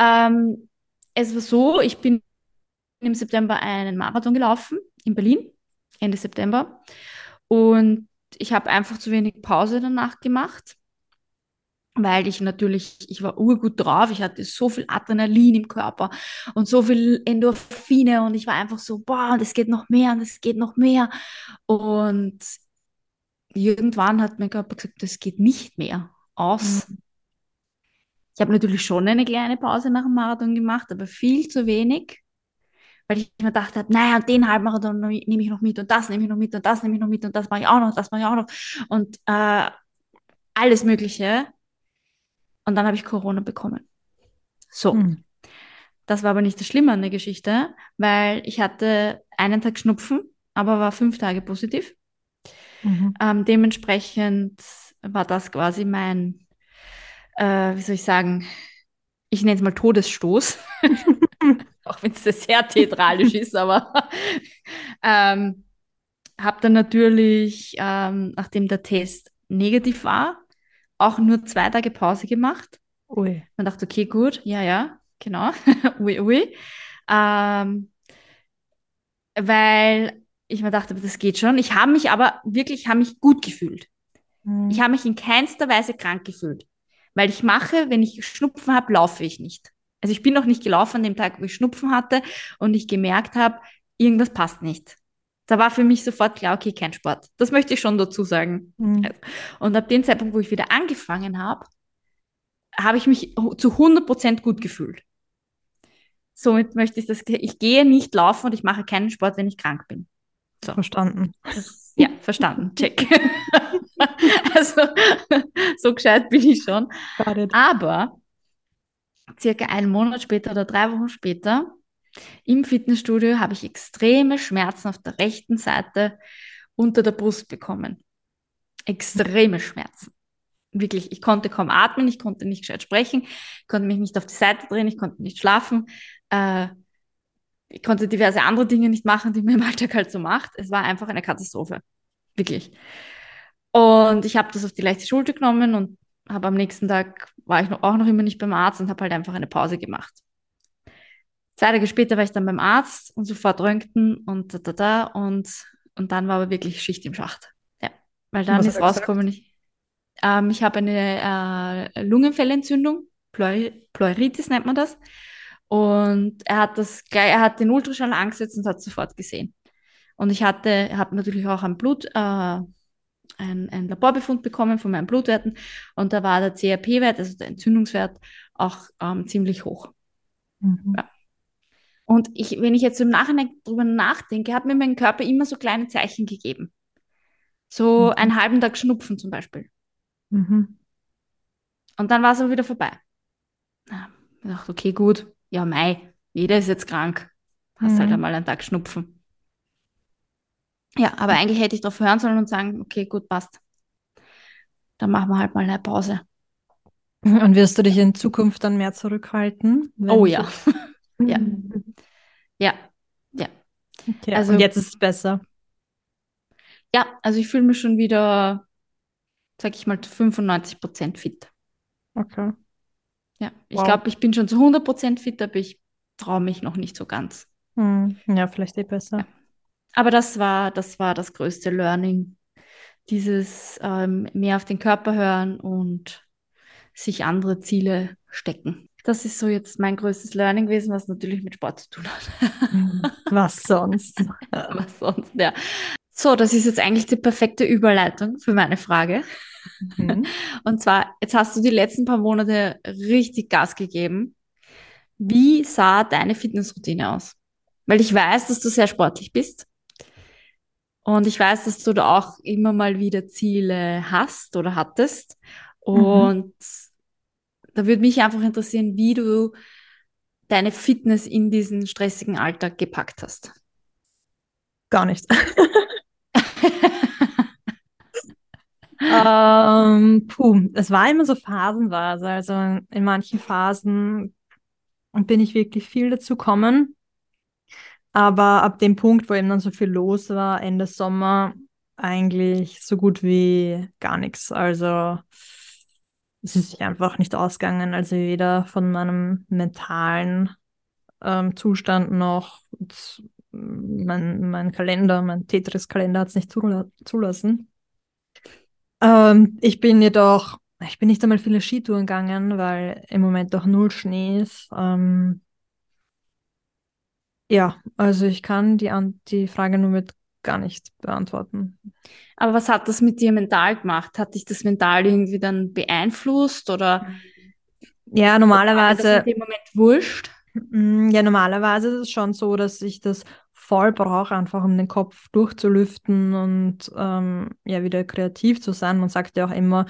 Ähm, es war so, ich bin im September einen Marathon gelaufen in Berlin, Ende September. Und ich habe einfach zu wenig Pause danach gemacht, weil ich natürlich, ich war urgut drauf, ich hatte so viel Adrenalin im Körper und so viel Endorphine und ich war einfach so, boah, und es geht noch mehr und es geht noch mehr. Und irgendwann hat mein Körper gesagt, das geht nicht mehr aus. Ich habe natürlich schon eine kleine Pause nach dem Marathon gemacht, aber viel zu wenig, weil ich mir gedacht habe, naja, und den Halbmarathon nehme ich noch mit und das nehme ich noch mit und das nehme ich noch mit und das mache ich auch noch, das mache ich auch noch und äh, alles Mögliche. Und dann habe ich Corona bekommen. So, Mhm. das war aber nicht das Schlimme an der Geschichte, weil ich hatte einen Tag Schnupfen, aber war fünf Tage positiv. Mhm. Ähm, dementsprechend war das quasi mein, äh, wie soll ich sagen, ich nenne es mal Todesstoß, auch wenn es sehr theatralisch ist, aber ähm, habe dann natürlich, ähm, nachdem der Test negativ war, auch nur zwei Tage Pause gemacht. Ui. Man dachte, okay, gut, ja, ja, genau, ui, ui. Ähm, weil ich mir dachte, das geht schon. Ich habe mich aber wirklich, habe mich gut gefühlt. Mhm. Ich habe mich in keinster Weise krank gefühlt. Weil ich mache, wenn ich Schnupfen habe, laufe ich nicht. Also ich bin noch nicht gelaufen an dem Tag, wo ich Schnupfen hatte und ich gemerkt habe, irgendwas passt nicht. Da war für mich sofort klar, okay, kein Sport. Das möchte ich schon dazu sagen. Mhm. Und ab dem Zeitpunkt, wo ich wieder angefangen habe, habe ich mich zu 100% gut gefühlt. Somit möchte ich das, ich gehe nicht laufen und ich mache keinen Sport, wenn ich krank bin. So. Verstanden. Ja, verstanden. Check. also, so gescheit bin ich schon. Aber circa einen Monat später oder drei Wochen später im Fitnessstudio habe ich extreme Schmerzen auf der rechten Seite unter der Brust bekommen. Extreme Schmerzen. Wirklich, ich konnte kaum atmen, ich konnte nicht gescheit sprechen, ich konnte mich nicht auf die Seite drehen, ich konnte nicht schlafen. Äh, ich konnte diverse andere Dinge nicht machen, die man im Alltag halt so macht. Es war einfach eine Katastrophe. Wirklich. Und ich habe das auf die leichte Schulter genommen und habe am nächsten Tag, war ich noch, auch noch immer nicht beim Arzt und habe halt einfach eine Pause gemacht. Zwei Tage später war ich dann beim Arzt und sofort Röntgen und da, da, da und, und dann war aber wirklich Schicht im Schacht. Ja, weil dann ist rausgekommen, ich, ähm, ich habe eine äh, Lungenfellentzündung, Pleur Pleuritis nennt man das. Und er hat das gleich, er hat den Ultraschall angesetzt und hat sofort gesehen. Und ich hatte, habe natürlich auch ein Blut, äh, ein, ein Laborbefund bekommen von meinen Blutwerten und da war der CRP-Wert, also der Entzündungswert, auch ähm, ziemlich hoch. Mhm. Und ich, wenn ich jetzt im Nachhinein drüber nachdenke, hat mir mein Körper immer so kleine Zeichen gegeben. So Mhm. einen halben Tag Schnupfen zum Beispiel. Mhm. Und dann war es aber wieder vorbei. Ja, ich dachte, okay, gut. Ja, Mai, jeder ist jetzt krank. Hast halt Mhm. einmal einen Tag Schnupfen. Ja, aber eigentlich hätte ich darauf hören sollen und sagen, okay, gut, passt. Dann machen wir halt mal eine Pause. Und wirst du dich in Zukunft dann mehr zurückhalten? Oh ja, Ja. ja, ja. Okay. Also- jetzt ist es besser. Ja, also ich fühle mich schon wieder, sag ich mal, zu 95 Prozent fit. Okay. Ja, ich Wow. glaube, ich bin schon zu 100 Prozent fit, aber ich traue mich noch nicht so ganz. Hm. Ja, vielleicht eh besser. Aber das war, das war das größte Learning. Dieses ähm, mehr auf den Körper hören und sich andere Ziele stecken. Das ist so jetzt mein größtes Learning gewesen, was natürlich mit Sport zu tun hat. Was sonst? Was sonst, ja. So, das ist jetzt eigentlich die perfekte Überleitung für meine Frage. Mhm. Und zwar, jetzt hast du die letzten paar Monate richtig Gas gegeben. Wie sah deine Fitnessroutine aus? Weil ich weiß, dass du sehr sportlich bist. Und ich weiß, dass du da auch immer mal wieder Ziele hast oder hattest. Und da würde mich einfach interessieren, wie du deine Fitness in diesen stressigen Alltag gepackt hast. Gar nicht. ähm, puh, es war immer so phasenweise. Also in manchen Phasen bin ich wirklich viel dazu gekommen. Aber ab dem Punkt, wo eben dann so viel los war, Ende Sommer, eigentlich so gut wie gar nichts. Also es ist sich einfach nicht ausgegangen. Also weder von meinem mentalen ähm, Zustand noch mein, mein Kalender, mein Tetris-Kalender hat es nicht zula zulassen. Ähm, ich bin jedoch, ich bin nicht einmal viele Skitouren gegangen, weil im Moment doch null Schnee ist. Ähm, ja, also ich kann die, An die Frage nur mit gar nichts beantworten. Aber was hat das mit dir mental gemacht? Hat dich das mental irgendwie dann beeinflusst oder Ja, war dir das normalerweise. in dem Moment wurscht? Mm, Ja, normalerweise ist es schon so, dass ich das voll brauche, einfach um den Kopf durchzulüften und ähm, ja, wieder kreativ zu sein. Man sagt ja auch immer,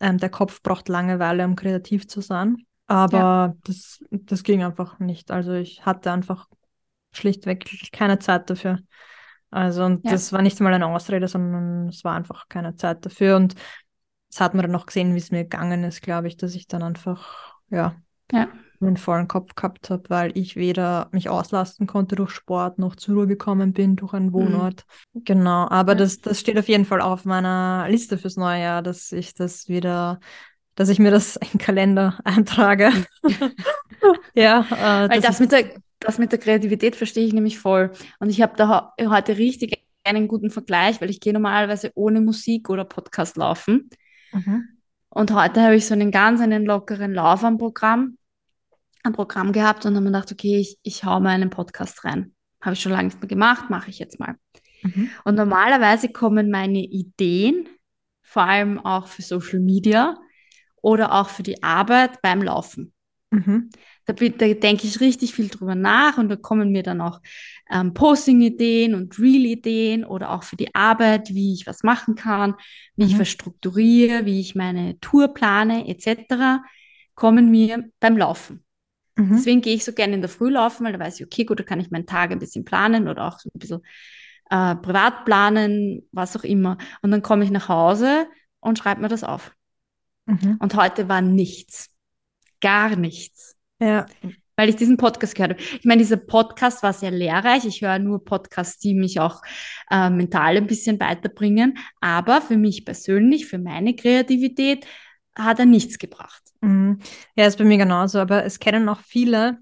ähm, der Kopf braucht Langeweile, um kreativ zu sein. Aber das, das ging einfach nicht. Also ich hatte einfach schlichtweg keine Zeit dafür. Also und Ja. das war nicht mal eine Ausrede, sondern es war einfach keine Zeit dafür. Und das hat man dann auch gesehen, wie es mir gegangen ist, glaube ich, dass ich dann einfach, ja, Ja. Einen vollen Kopf gehabt habe, weil ich weder mich auslasten konnte durch Sport noch zur Ruhe gekommen bin durch einen Wohnort. Genau, aber Ja. das, das steht auf jeden Fall auf meiner Liste fürs neue Jahr, dass ich das wieder, dass ich mir das in den Kalender eintrage. ja, äh, Weil das ich- mit der, das mit der Kreativität verstehe ich nämlich voll. Und ich habe da he- heute richtig einen guten Vergleich, weil ich gehe normalerweise ohne Musik oder Podcast laufen. Mhm. Und heute habe ich so einen ganz einen lockeren Lauf am Programm, am Programm gehabt und habe mir gedacht, okay, ich, ich hau mal einen Podcast rein. Habe ich schon lange nicht mehr gemacht, mache ich jetzt mal. Mhm. Und normalerweise kommen meine Ideen, vor allem auch für Social Media oder auch für die Arbeit beim Laufen. Mhm. Da, da denke ich richtig viel drüber nach und da kommen mir dann auch ähm, Posting-Ideen und Reel-Ideen oder auch für die Arbeit, wie ich was machen kann, wie ich Mhm. was strukturiere, wie ich meine Tour plane etc., kommen mir beim Laufen. Mhm. Deswegen gehe ich so gerne in der Früh laufen, weil da weiß ich, okay, gut, da kann ich meinen Tag ein bisschen planen oder auch so ein bisschen äh, privat planen, was auch immer. Und dann komme ich nach Hause und schreibe mir das auf. Mhm. Und heute war nichts. Gar nichts. Ja, Weil ich diesen Podcast gehört habe. Ich meine, dieser Podcast war sehr lehrreich. Ich höre nur Podcasts, die mich auch äh, mental ein bisschen weiterbringen. Aber für mich persönlich, für meine Kreativität, hat er nichts gebracht. Mhm. Ja, ist bei mir genauso, aber es kennen auch viele,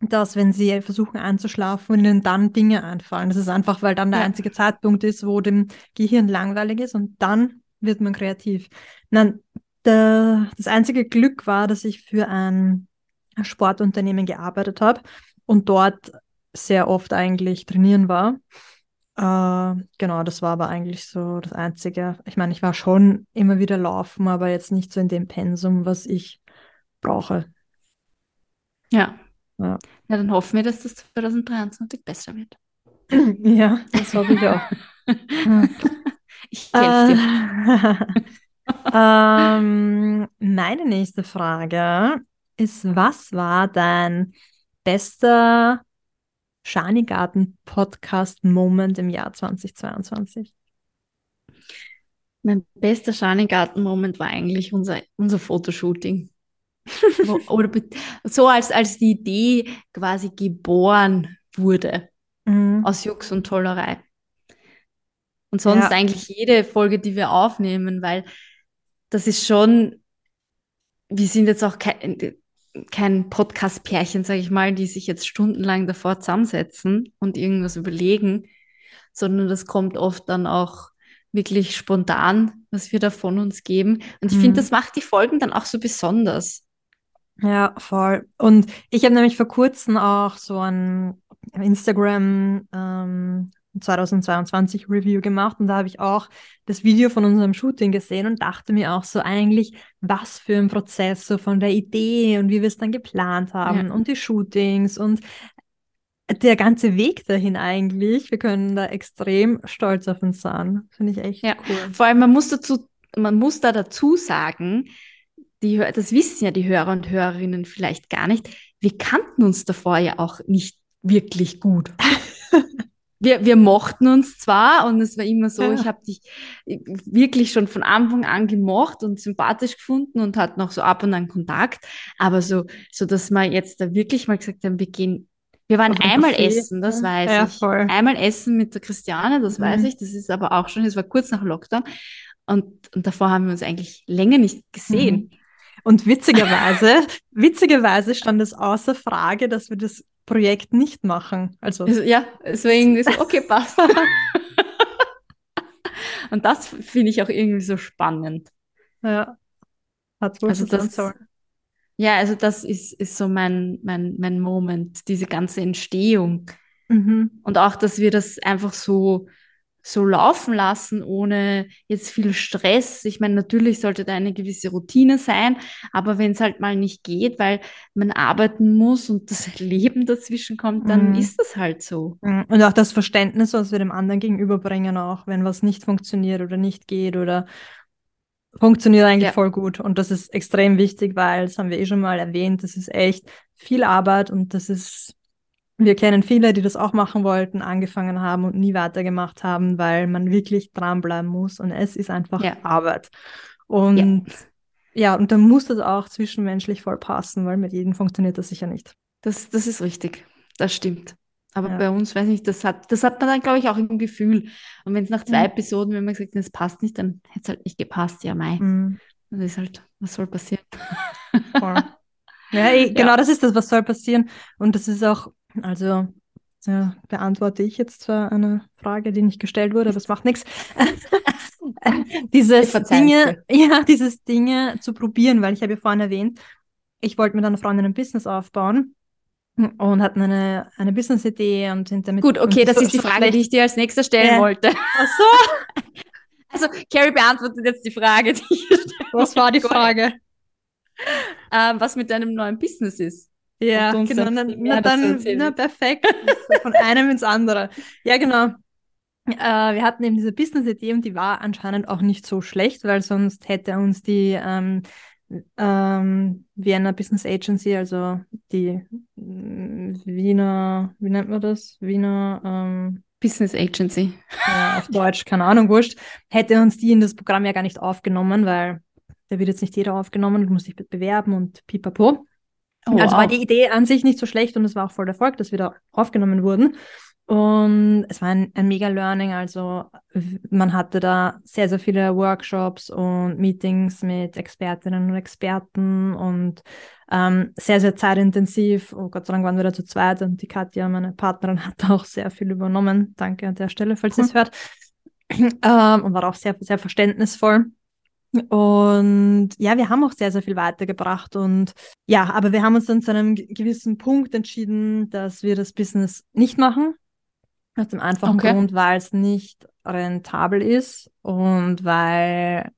dass wenn sie versuchen einzuschlafen, ihnen dann Dinge einfallen. Das ist einfach, weil dann der Ja. einzige Zeitpunkt ist, wo dem Gehirn langweilig ist und dann wird man kreativ. Nein, der, das einzige Glück war, dass ich für ein Sportunternehmen gearbeitet habe und dort sehr oft eigentlich trainieren war. Äh, genau, das war aber eigentlich so das Einzige. Ich meine, ich war schon immer wieder laufen, aber jetzt nicht so in dem Pensum, was ich brauche. Ja. Ja. ja, dann hoffen wir, dass das 2023 besser wird. Ja, das hoffe ich auch. ich helfe dir. ähm, meine nächste Frage ist, was war dein bester Schanigarten-Podcast-Moment im Jahr 2022? Mein bester Schanigarten-Moment war eigentlich unser, unser Fotoshooting. Wo, oder so als, als die Idee quasi geboren wurde mhm. aus Jux und Tollerei. Und sonst ja. eigentlich jede Folge, die wir aufnehmen, weil das ist schon, wir sind jetzt auch kein, kein Podcast-Pärchen, sage ich mal, die sich jetzt stundenlang davor zusammensetzen und irgendwas überlegen, sondern das kommt oft dann auch wirklich spontan, was wir da von uns geben. Und ich mhm. finde, das macht die Folgen dann auch so besonders. Ja, voll. Und ich habe nämlich vor kurzem auch so ein Instagram ähm, 2022 Review gemacht und da habe ich auch das Video von unserem Shooting gesehen und dachte mir auch so eigentlich, was für ein Prozess so von der Idee und wie wir es dann geplant haben ja. und die Shootings und der ganze Weg dahin eigentlich. Wir können da extrem stolz auf uns sein. Finde ich echt ja. cool. Vor allem, man muss dazu, man muss da dazu sagen, die, das wissen ja die Hörer und Hörerinnen vielleicht gar nicht. Wir kannten uns davor ja auch nicht wirklich gut. wir, wir mochten uns zwar und es war immer so, ja. ich habe dich wirklich schon von Anfang an gemocht und sympathisch gefunden und hat noch so ab und an Kontakt, aber so, so dass wir jetzt da wirklich mal gesagt haben, wir gehen wir waren einmal Buffet. essen, das weiß ja, ich. Voll. Einmal essen mit der Christiane, das mhm. weiß ich. Das ist aber auch schon, es war kurz nach Lockdown. Und, und davor haben wir uns eigentlich länger nicht gesehen. Mhm. Und witzigerweise, witzigerweise stand es außer Frage, dass wir das Projekt nicht machen. Also, ja, irgendwie so, okay, passt. und das finde ich auch irgendwie so spannend. Ja, hat wohl also das, sollen. Ja, also das ist, ist so mein, mein, mein Moment, diese ganze Entstehung. Mhm. Und auch, dass wir das einfach so, so laufen lassen, ohne jetzt viel Stress. Ich meine, natürlich sollte da eine gewisse Routine sein, aber wenn es halt mal nicht geht, weil man arbeiten muss und das Leben dazwischen kommt, dann mhm. ist das halt so. Mhm. Und auch das Verständnis, was wir dem anderen gegenüberbringen, auch wenn was nicht funktioniert oder nicht geht oder funktioniert eigentlich ja. voll gut. Und das ist extrem wichtig, weil, das haben wir eh schon mal erwähnt, das ist echt viel Arbeit und das ist, wir kennen viele, die das auch machen wollten, angefangen haben und nie weitergemacht haben, weil man wirklich dranbleiben muss und es ist einfach ja. Arbeit. Und ja. ja, und dann muss das auch zwischenmenschlich voll passen, weil mit jedem funktioniert das sicher nicht. Das, das ist richtig. Das stimmt. Aber ja. bei uns, weiß ich, das hat, das hat man dann, glaube ich, auch im Gefühl. Und wenn es nach zwei mhm. Episoden, wenn man gesagt hat, es passt nicht, dann hätte es halt nicht gepasst, ja, Mai. Mhm. Das ist halt, was soll passieren? ja, genau ja. das ist das, was soll passieren. Und das ist auch, also ja, beantworte ich jetzt zwar eine Frage, die nicht gestellt wurde, aber es macht nichts. dieses Dinge, ja, dieses Dinge zu probieren, weil ich habe ja vorhin erwähnt, ich wollte mit einer Freundin ein Business aufbauen und hatten eine, eine Business-Idee und sind damit. Gut, okay, das so, ist die Frage, die ich dir als nächster stellen ja. wollte. Ach so. Also, Carrie beantwortet jetzt die Frage, die ich Was war die Frage? Ähm, was mit deinem neuen Business ist. Ja, genau. Na, na dann, na, perfekt. Von einem ins andere. Ja, genau. Äh, wir hatten eben diese Business-Idee und die war anscheinend auch nicht so schlecht, weil sonst hätte uns die ähm, ähm, Vienna Business Agency, also die mm, Wiener, wie nennt man das? Wiener ähm, Business Agency. Ja, auf Deutsch, keine Ahnung, wurscht. Hätte uns die in das Programm ja gar nicht aufgenommen, weil da wird jetzt nicht jeder aufgenommen, du musst dich bewerben und pipapo. Oh, also wow. war die Idee an sich nicht so schlecht und es war auch voll Erfolg, dass wir da aufgenommen wurden. Und es war ein, ein mega Learning. Also man hatte da sehr, sehr viele Workshops und Meetings mit Expertinnen und Experten und ähm, sehr, sehr zeitintensiv. Und Gott sei Dank waren wir da zu zweit und die Katja, meine Partnerin, hat auch sehr viel übernommen. Danke an der Stelle, falls ihr es hört. Ähm, und war auch sehr, sehr verständnisvoll. Und ja, wir haben auch sehr, sehr viel weitergebracht. Und ja, aber wir haben uns dann zu einem gewissen Punkt entschieden, dass wir das Business nicht machen. Aus dem einfachen okay. Grund, weil es nicht rentabel ist und weil,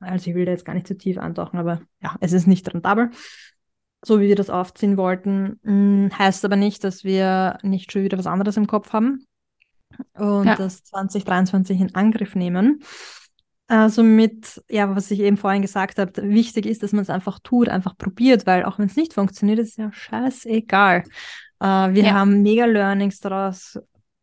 also ich will da jetzt gar nicht zu tief eintauchen, aber ja, es ist nicht rentabel. so wie wir das aufziehen wollten. Mm, heißt aber nicht, dass wir nicht schon wieder was anderes im Kopf haben und Ja. das 2023 in Angriff nehmen. Also mit, ja, was ich eben vorhin gesagt habe, wichtig ist, dass man es einfach tut, einfach probiert, weil auch wenn es nicht funktioniert, ist ja scheißegal. Äh, wir Ja. haben mega Learnings daraus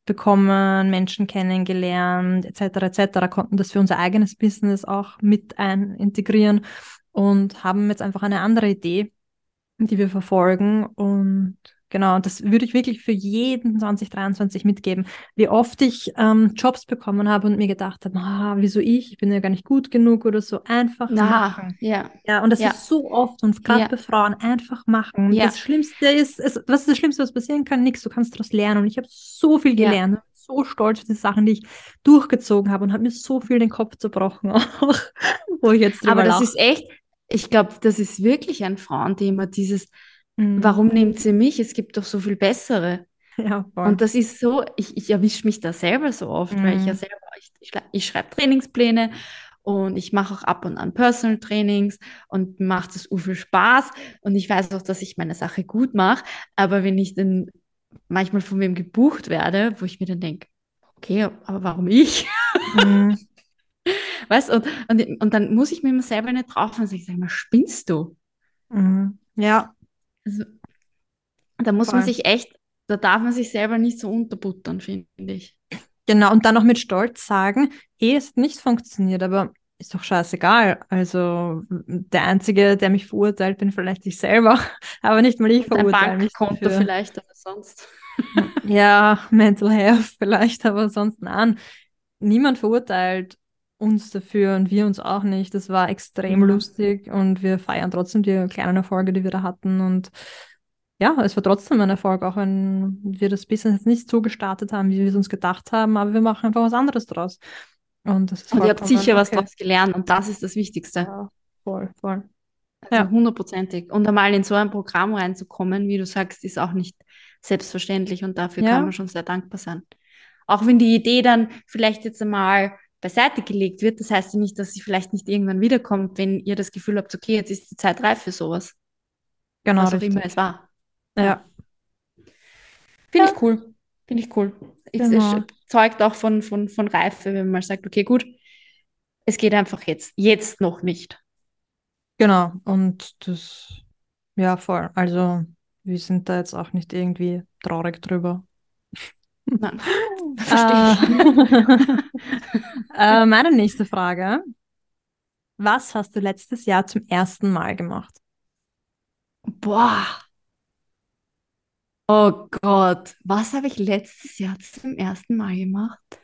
bekommen, Menschen kennengelernt, etc., etc., konnten das für unser eigenes Business auch mit ein integrieren und haben jetzt einfach eine andere Idee, die wir verfolgen. Und genau, das würde ich wirklich für jeden 2023 mitgeben. Wie oft ich ähm, Jobs bekommen habe und mir gedacht habe, ah, wieso ich? Ich bin ja gar nicht gut genug oder so. Einfach Na, machen. ja. Ja, und das Ja. ist so oft und gerade Ja. bei Frauen einfach machen. Und Ja. Das Schlimmste ist, es, was ist das Schlimmste, was passieren kann? Nichts, du kannst daraus lernen. Und ich habe so viel Ja. gelernt, so stolz auf die Sachen, die ich durchgezogen habe und habe mir so viel den Kopf zerbrochen, auch, wo ich jetzt drüber Aber das lache. ist echt, ich glaube, das ist wirklich ein Frauenthema, dieses, Mhm. warum nehmt sie mich? Es gibt doch so viel bessere. Ja. Und das ist so, ich, ich erwische mich da selber so oft, weil ich ja Mhm. selber, ich, ich, ich schreibe Trainingspläne und ich mache auch ab und an Personal Trainings und macht das viel Spaß und ich weiß auch, dass ich meine Sache gut mache, aber wenn ich dann manchmal von wem gebucht werde, wo ich mir dann denke, okay, aber warum ich? Mhm. Weißt und, und, und dann muss ich mir immer selber nicht drauf und ich sage mal, spinnst du? Mhm. Ja, Also, da muss man Voll. sich echt, da darf man sich selber nicht so unterbuttern, finde ich. genau. Und dann auch mit Stolz sagen, eh, es hat nicht funktioniert, aber ist doch scheißegal. Also der Einzige, der mich verurteilt, bin vielleicht ich selber, aber nicht mal ich verurteile mich Bankkonto dafür. vielleicht, aber sonst. Ja, Mental Health vielleicht, aber sonst nein. Niemand verurteilt uns dafür und wir uns auch nicht. Das war extrem Ja. lustig und wir feiern trotzdem die kleinen Erfolge, die wir da hatten. Und ja, es war trotzdem ein Erfolg, auch wenn wir das Business jetzt nicht so gestartet haben, wie wir es uns gedacht haben, aber wir machen einfach was anderes draus. Und das ist Und ihr habt sicher was okay. daraus gelernt und das ist das Wichtigste. Ja, voll, voll. Also Ja. hundertprozentig. Und einmal in so ein Programm reinzukommen, wie du sagst, ist auch nicht selbstverständlich und dafür Ja. kann man schon sehr dankbar sein. Auch wenn die Idee dann vielleicht jetzt einmal beiseite gelegt wird, das heißt ja nicht, dass sie vielleicht nicht irgendwann wiederkommt, wenn ihr das Gefühl habt, okay, jetzt ist die Zeit reif für sowas, Genau, was auch richtig. immer es war. Ja, Finde Ja. ich cool. Finde ich cool. Ich, Genau. Es zeugt auch von, von, von Reife, wenn man sagt, okay, gut, es geht einfach jetzt, jetzt noch nicht. genau. Und das, ja, voll. Also, wir sind da jetzt auch nicht irgendwie traurig drüber. Nein, verstehe ich. Äh, meine nächste Frage. Was hast du letztes Jahr zum ersten Mal gemacht? Boah. Oh Gott, was habe ich letztes Jahr zum ersten Mal gemacht?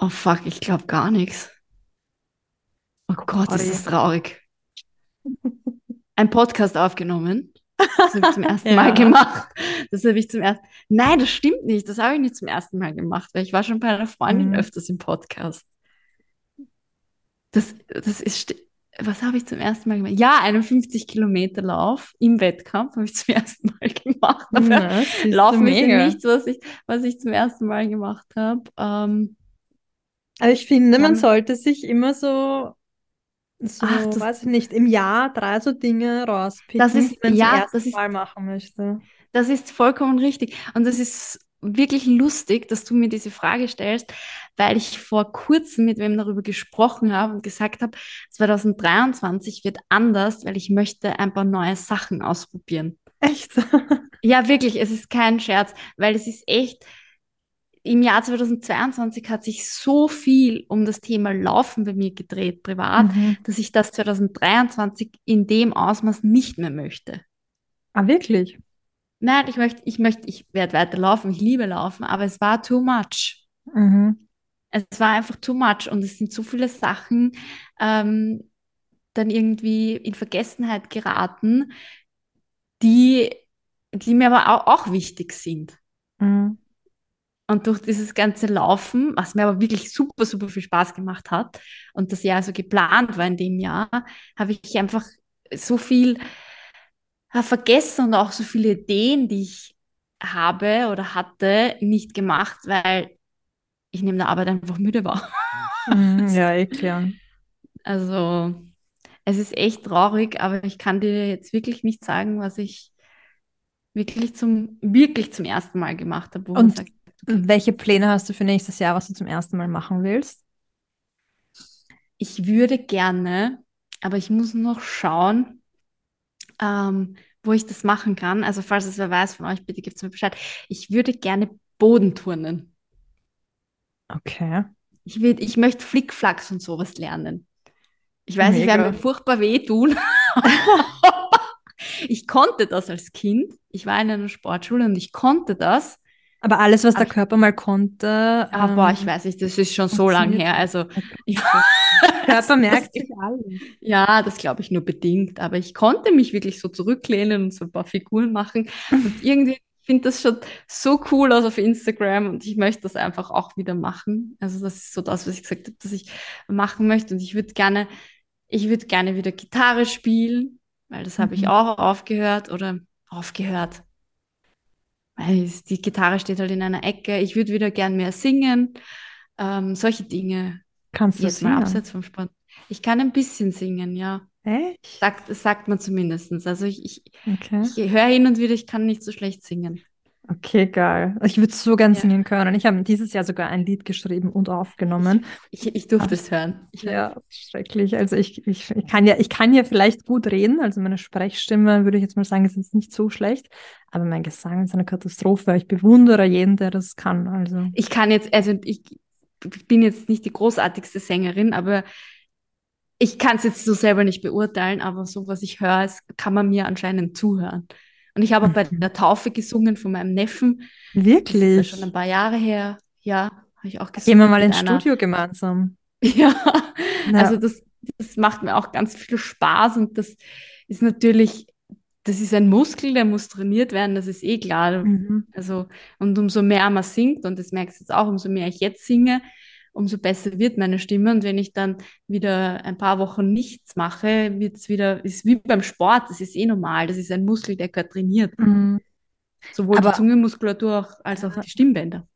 Oh fuck, ich glaube gar nichts. Oh Gott, ist das traurig. Ein Podcast aufgenommen. Das habe ich zum ersten Ja. Mal gemacht. Das habe ich zum ersten. Nein, das stimmt nicht. Das habe ich nicht zum ersten Mal gemacht, weil ich war schon bei einer Freundin Mhm. öfters im Podcast. Das, das ist. Was habe ich zum ersten Mal gemacht? Ja, einen 50 Kilometer Lauf im Wettkampf habe ich zum ersten Mal gemacht. Aber du, Laufen ist ja nichts, was ich, was ich zum ersten Mal gemacht habe. Ähm, Also ich finde, man sollte sich immer so, so, Ach, das- weiß ich nicht, im Jahr drei so Dinge rauspicken, Das ist- die man ja, zum ersten das ist- Mal machen möchte. Das ist vollkommen richtig. Und das ist wirklich lustig, dass du mir diese Frage stellst, weil ich vor kurzem mit wem darüber gesprochen habe und gesagt habe, 2023 wird anders, weil ich möchte ein paar neue Sachen ausprobieren. Echt? Ja, wirklich, es ist kein Scherz, weil es ist echt, im Jahr 2022 hat sich so viel um das Thema Laufen bei mir gedreht, privat, Mhm. dass ich das 2023 in dem Ausmaß nicht mehr möchte. Ah, wirklich? Nein, ich möchte, ich möchte, ich werde weiter laufen, ich liebe Laufen, aber es war too much. Mhm. Es war einfach too much und es sind so viele Sachen ähm, dann irgendwie in Vergessenheit geraten, die, die mir aber auch, auch wichtig sind. Mhm. Und durch dieses ganze Laufen, was mir aber wirklich super, super viel Spaß gemacht hat und das Jahr so geplant war in dem Jahr, habe ich einfach so viel äh, vergessen und auch so viele Ideen, die ich habe oder hatte, nicht gemacht, weil ich neben der Arbeit einfach müde war. Mhm. Ja, eh klar. Also es ist echt traurig, aber ich kann dir jetzt wirklich nicht sagen, was ich wirklich zum, wirklich zum ersten Mal gemacht habe. Und sagt. Welche Pläne hast du für nächstes Jahr, was du zum ersten Mal machen willst? Ich würde gerne, aber ich muss noch schauen, ähm, wo ich das machen kann. Also falls es wer weiß von euch, bitte gebt mir Bescheid. Ich würde gerne Bodenturnen. Okay. Ich, will, ich möchte Flickflacks und sowas lernen. Ich weiß, Mega. ich werde mir furchtbar wehtun. ich konnte das als Kind. Ich war in einer Sportschule und ich konnte das. Aber alles, was der Körper mal konnte. Ah, ähm, boah, ich weiß nicht, das ist schon so lang her. Also, ich, Körper merkt sich alles. Ja, das glaube ich nur bedingt. Aber ich konnte mich wirklich so zurücklehnen und so ein paar Figuren machen. Und irgendwie finde das schon so cool aus auf Instagram und ich möchte das einfach auch wieder machen. Also, das ist so das, was ich gesagt habe, dass ich machen möchte. Und ich würde gerne, ich würde gerne wieder Gitarre spielen, weil das habe ich mhm. auch aufgehört oder aufgehört die Gitarre steht halt in einer Ecke. Ich würde wieder gern mehr singen. Ähm, solche Dinge. Kannst du Jetzt singen? mal abseits vom Sport. Ich kann ein bisschen singen, ja. Echt? Sagt, sagt man zumindest. Also ich, ich, okay. ich höre hin und wieder, ich kann nicht so schlecht singen. Okay, geil. Ich würde so gern ja. singen können. Ich habe dieses Jahr sogar ein Lied geschrieben und aufgenommen. Ich, ich durfte es hören. Ich ja, schrecklich. Also ich, ich, ich, kann ja, ich kann ja vielleicht gut reden. Also meine Sprechstimme, würde ich jetzt mal sagen, ist jetzt nicht so schlecht. Aber mein Gesang ist eine Katastrophe. Ich bewundere jeden, der das kann. Also. Ich kann jetzt, also ich bin jetzt nicht die großartigste Sängerin, aber ich kann es jetzt so selber nicht beurteilen, aber so, was ich höre, kann man mir anscheinend zuhören. Und ich habe auch bei mhm. der Taufe gesungen von meinem Neffen. Wirklich? Das ist ja schon ein paar Jahre her. Ja, habe ich auch gesungen. Gehen wir mal ins einer... Studio gemeinsam. Ja, ja. also das, das macht mir auch ganz viel Spaß und das ist natürlich, das ist ein Muskel, der muss trainiert werden, das ist eh klar. Mhm. Also, und umso mehr man singt, und das merkst du jetzt auch, umso mehr ich jetzt singe, umso besser wird meine Stimme. Und wenn ich dann wieder ein paar Wochen nichts mache, wird es wieder, ist wie beim Sport, das ist eh normal, das ist ein Muskel, der gehört trainiert. Mhm. Sowohl Aber, die Zungenmuskulatur auch, als auch die Stimmbänder.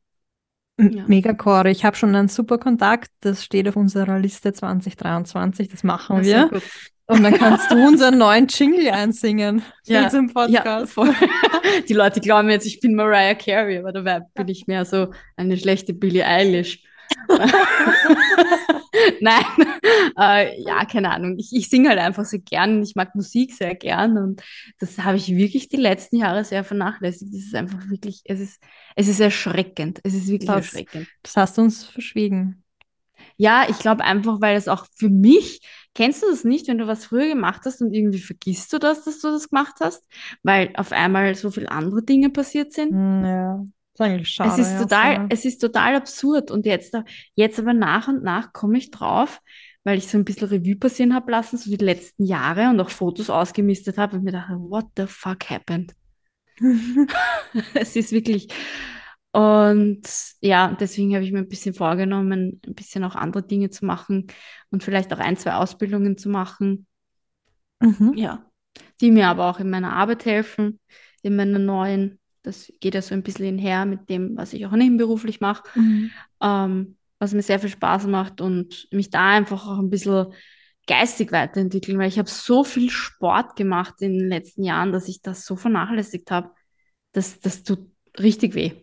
Ja. Mega Core. Ich habe schon einen super Kontakt. Das steht auf unserer Liste 2023. Das machen das wir. Und dann kannst du unseren neuen Jingle einsingen ja. zum Podcast. Ja, die Leute glauben jetzt, ich bin Mariah Carey, aber dabei bin ich mehr so eine schlechte Billie Eilish. Nein, äh, ja, keine Ahnung. Ich, ich singe halt einfach sehr gern. Ich mag Musik sehr gern und das habe ich wirklich die letzten Jahre sehr vernachlässigt. Das ist einfach wirklich, es ist, es ist erschreckend. Es ist wirklich das, erschreckend. Das hast du uns verschwiegen. Ja, ich glaube einfach, weil es auch für mich, kennst du das nicht, wenn du was früher gemacht hast und irgendwie vergisst du das, dass du das gemacht hast, weil auf einmal so viele andere Dinge passiert sind? Hm, ja. Das ist eigentlich schade. Es ist, total, es ist total absurd. Und jetzt, jetzt aber nach und nach komme ich drauf, weil ich so ein bisschen Revue passieren habe lassen, so die letzten Jahre und auch Fotos ausgemistet habe und mir dachte, what the fuck happened? es ist wirklich. Und ja, deswegen habe ich mir ein bisschen vorgenommen, ein bisschen auch andere Dinge zu machen und vielleicht auch ein, zwei Ausbildungen zu machen. Mhm. Ja, die mir aber auch in meiner Arbeit helfen, in meiner neuen. Das geht ja so ein bisschen hinher mit dem, was ich auch nebenberuflich mache, mhm. ähm, was mir sehr viel Spaß macht und mich da einfach auch ein bisschen geistig weiterentwickeln, weil ich habe so viel Sport gemacht in den letzten Jahren, dass ich das so vernachlässigt habe, dass das tut richtig weh.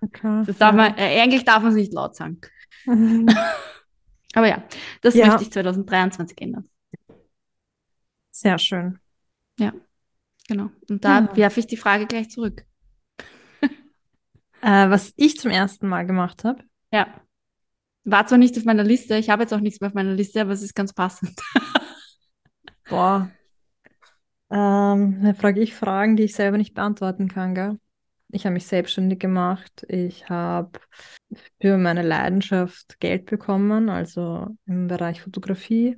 Okay, das darf man, äh, eigentlich darf man es nicht laut sagen. Mhm. Aber ja, das ja. möchte ich 2023 ändern. Sehr schön. Ja. Genau. Und da ja. werfe ich die Frage gleich zurück. äh, was ich zum ersten Mal gemacht habe. Ja. War zwar nicht auf meiner Liste, ich habe jetzt auch nichts mehr auf meiner Liste, aber es ist ganz passend. Boah. Ähm, dann frage ich Fragen, die ich selber nicht beantworten kann, gell? Ich habe mich selbstständig gemacht. Ich habe für meine Leidenschaft Geld bekommen, also im Bereich Fotografie.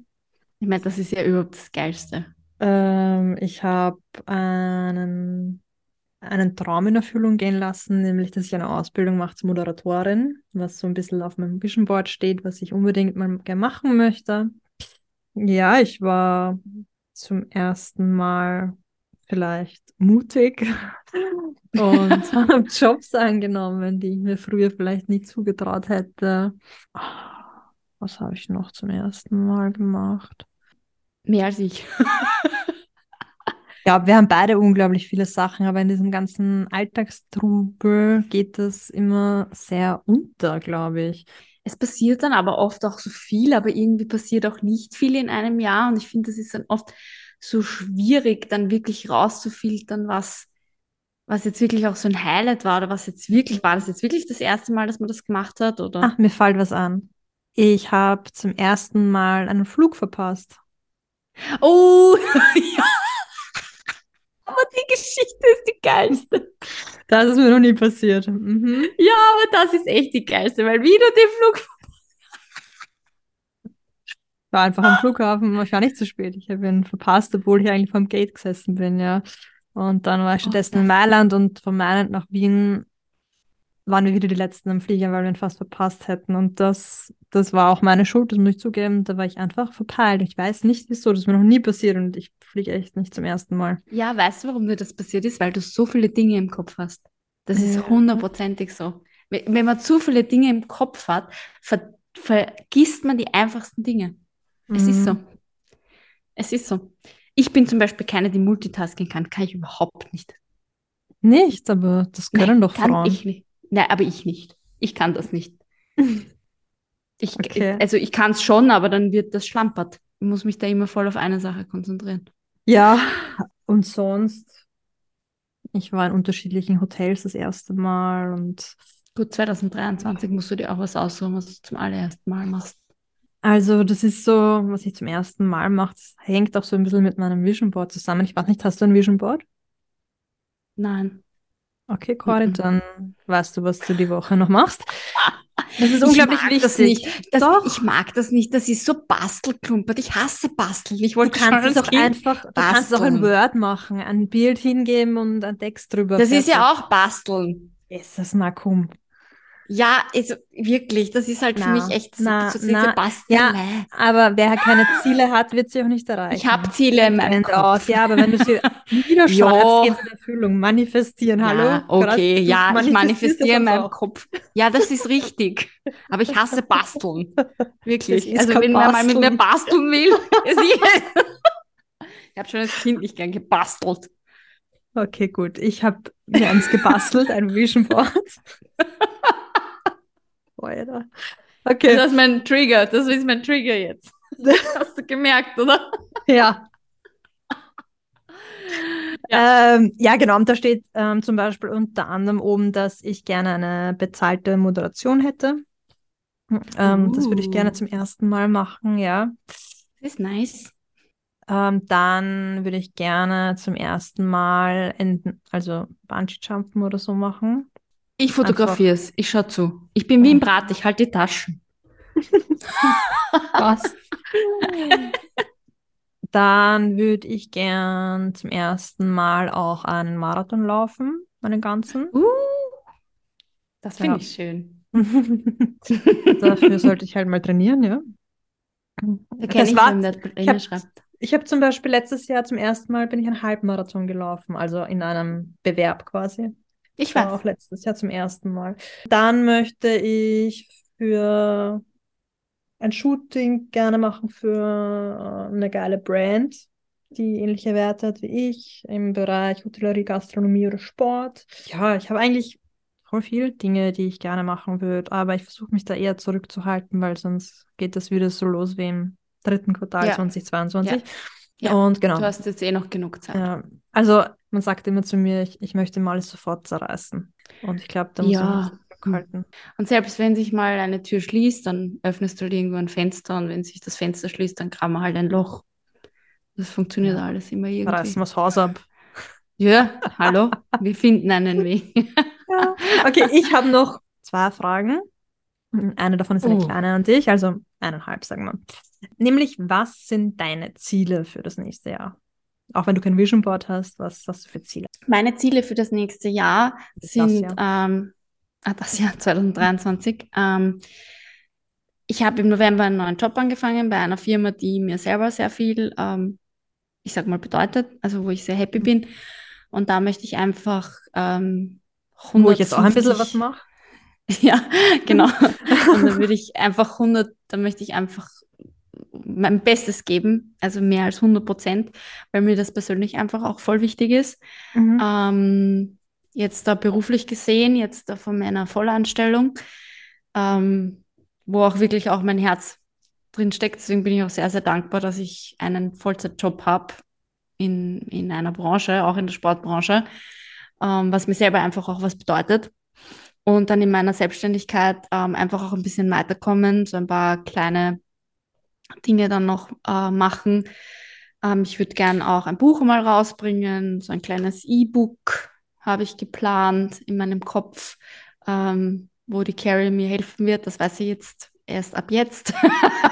Ich meine, das ist ja überhaupt das Geilste. Ähm, ich habe einen, einen Traum in Erfüllung gehen lassen, nämlich, dass ich eine Ausbildung mache zur Moderatorin, was so ein bisschen auf meinem Vision Board steht, was ich unbedingt mal gerne machen möchte. Ja, ich war zum ersten Mal vielleicht mutig und habe Jobs angenommen, die ich mir früher vielleicht nicht zugetraut hätte. Was habe ich noch zum ersten Mal gemacht? Mehr als ich. Ja, wir haben beide unglaublich viele Sachen, aber in diesem ganzen Alltagstrubel geht das immer sehr unter, glaube ich. Es passiert dann aber oft auch so viel, aber irgendwie passiert auch nicht viel in einem Jahr. Und ich finde, das ist dann oft so schwierig, dann wirklich rauszufiltern, was, was jetzt wirklich auch so ein Highlight war oder was jetzt wirklich, war das jetzt wirklich das erste Mal, dass man das gemacht hat? Oder? Ah, mir fällt was an. Ich habe zum ersten Mal einen Flug verpasst. Oh, ja. Aber die Geschichte ist die geilste. Das ist mir noch nie passiert. Mhm. Ja, aber das ist echt die geilste, weil wie du den Flug. War einfach am Flughafen, war gar nicht zu spät. Ich habe ihn verpasst, obwohl ich eigentlich vom Gate gesessen bin, ja. Und dann war ich stattdessen in Mailand und von Mailand nach Wien waren wir wieder die Letzten am Flieger, weil wir ihn fast verpasst hätten. Und das, das war auch meine Schuld, das muss ich zugeben. Da war ich einfach verpeilt. Ich weiß nicht, wieso. Das ist mir noch nie passiert und ich fliege echt nicht zum ersten Mal. Ja, weißt du, warum dir das passiert ist? Weil du so viele Dinge im Kopf hast. Das ist hundertprozentig so. Wenn man zu viele Dinge im Kopf hat, ver vergisst man die einfachsten Dinge. Es ist Mhm. so. Es ist so. Ich bin zum Beispiel keine, die Multitasking kann. Kann ich überhaupt nicht. Nicht, aber das können doch kann Frauen. ich nicht. Nein, aber ich nicht. Ich kann das nicht. Ich, Okay. Also ich kann es schon, aber dann wird das schlampert. Ich muss mich da immer voll auf eine Sache konzentrieren. Ja, und sonst, ich war in unterschiedlichen Hotels das erste Mal und Gut, 2023 musst du dir auch was aussuchen, was du zum allerersten Mal machst. also das ist so, was ich zum ersten Mal mache, das hängt auch so ein bisschen mit meinem Vision Board zusammen. Ich weiß nicht, hast du ein Vision Board? Nein. Okay, Cory, Mhm. dann weißt du, was du die Woche noch machst. Das ist Ich unglaublich mag wichtig. das nicht. Das, Doch. Ich mag das nicht. Das ist so bastelklumpert. Ich hasse Basteln. Ich Du wollte schon kannst es auch einfach, du kannst auch in basteln. Word machen, ein Bild hingeben und einen Text drüber. Das ist ja fertig. auch Basteln. Ist das na komm. Ja, also wirklich, das ist halt für Na, mich echt so, na, so diese na, Bastelei. Aber wer keine Ziele hat, wird sie auch nicht erreichen. Ich habe Ziele in meinem Kopf. Ja, aber wenn du sie niederschreibst, Ja. geht es in Erfüllung. Manifestieren, hallo? Ja, okay, Du ja, ich manifestiere ja in meinem auch. Kopf. Ja, das ist richtig. Aber ich hasse Basteln. Wirklich. Also wenn man mal mit mir Basteln. will. Ich habe schon als Kind nicht gern gebastelt. Okay, gut. Ich habe mir eins gebastelt, ein Vision Board. Alter. Okay. Das ist mein Trigger. Das ist mein Trigger jetzt. Hast du gemerkt, oder? Ja. Ähm, ja, genau. Und da steht ähm, zum Beispiel unter anderem oben, dass ich gerne eine bezahlte Moderation hätte. Ähm, Das würde ich gerne Uh. zum ersten Mal machen, ja. Das ist nice. Ähm, dann würde ich gerne zum ersten Mal in, also Bungee-Jumpen oder so machen. Ich fotografiere es. Ich schaue zu. Ich bin wie im Brat. Ich halte die Taschen. Passt. Dann würde ich gern zum ersten Mal auch einen Marathon laufen, einen ganzen. Uh, das finde Ja. ich schön. Dafür sollte ich halt mal trainieren, ja. Da Das ich war- ich Trainer hab- habe zum Beispiel letztes Jahr zum ersten Mal bin ich einen Halbmarathon gelaufen, also in einem Bewerb quasi. Ich War weiß. auch letztes Jahr zum ersten Mal. Dann möchte ich für ein Shooting gerne machen für äh, eine geile Brand, die ähnliche Werte hat wie ich im Bereich Hotellerie, Gastronomie oder Sport. Ja, ich habe eigentlich voll viele Dinge, die ich gerne machen würde, aber ich versuche mich da eher zurückzuhalten, weil sonst geht das wieder so los wie im dritten Quartal Ja. 2022. Ja. Und genau. Du hast jetzt eh noch genug Zeit. Ja, also man sagt immer zu mir, ich, ich möchte mal alles sofort zerreißen. Und ich glaube, da muss Ja. mich zurückhalten. Und selbst wenn sich mal eine Tür schließt, dann öffnest du halt irgendwo ein Fenster und wenn sich das Fenster schließt, dann wir halt ein Loch. Das funktioniert Ja. alles immer irgendwie. reißen wir das Haus ab. Ja, hallo, wir finden einen Weg. Ja. Okay, ich habe noch zwei Fragen. Eine davon ist eine Oh. kleine an dich, also eineinhalb, sagen wir. Nämlich, was sind deine Ziele für das nächste Jahr? Auch wenn du kein Vision Board hast, was hast du für Ziele? Meine Ziele für das nächste Jahr Das sind, Jahr. ähm, ah, das Jahr 2023. Ähm, ich habe im November einen neuen Job angefangen bei einer Firma, die mir selber sehr viel, ähm, ich sag mal, bedeutet, also wo ich sehr happy bin. Und da möchte ich einfach ähm, Wo ich jetzt auch ein bisschen 150 was mache. Ja, genau. Und dann würde ich einfach 100, dann möchte ich einfach mein Bestes geben, also mehr als 100 Prozent, weil mir das persönlich einfach auch voll wichtig ist. Mhm. Ähm, jetzt da beruflich gesehen, jetzt da von meiner Vollanstellung, ähm, wo auch wirklich auch mein Herz drin steckt. Deswegen bin ich auch sehr, sehr dankbar, dass ich einen Vollzeitjob habe in, in einer Branche, auch in der Sportbranche, ähm, was mir selber einfach auch was bedeutet. Und dann in meiner Selbstständigkeit ähm, einfach auch ein bisschen weiterkommen, so ein paar kleine Dinge dann noch äh, machen. Ähm, ich würde gerne auch ein Buch mal rausbringen, so ein kleines E-Book habe ich geplant in meinem Kopf, ähm, wo die Carrie mir helfen wird. Das weiß ich jetzt erst ab jetzt.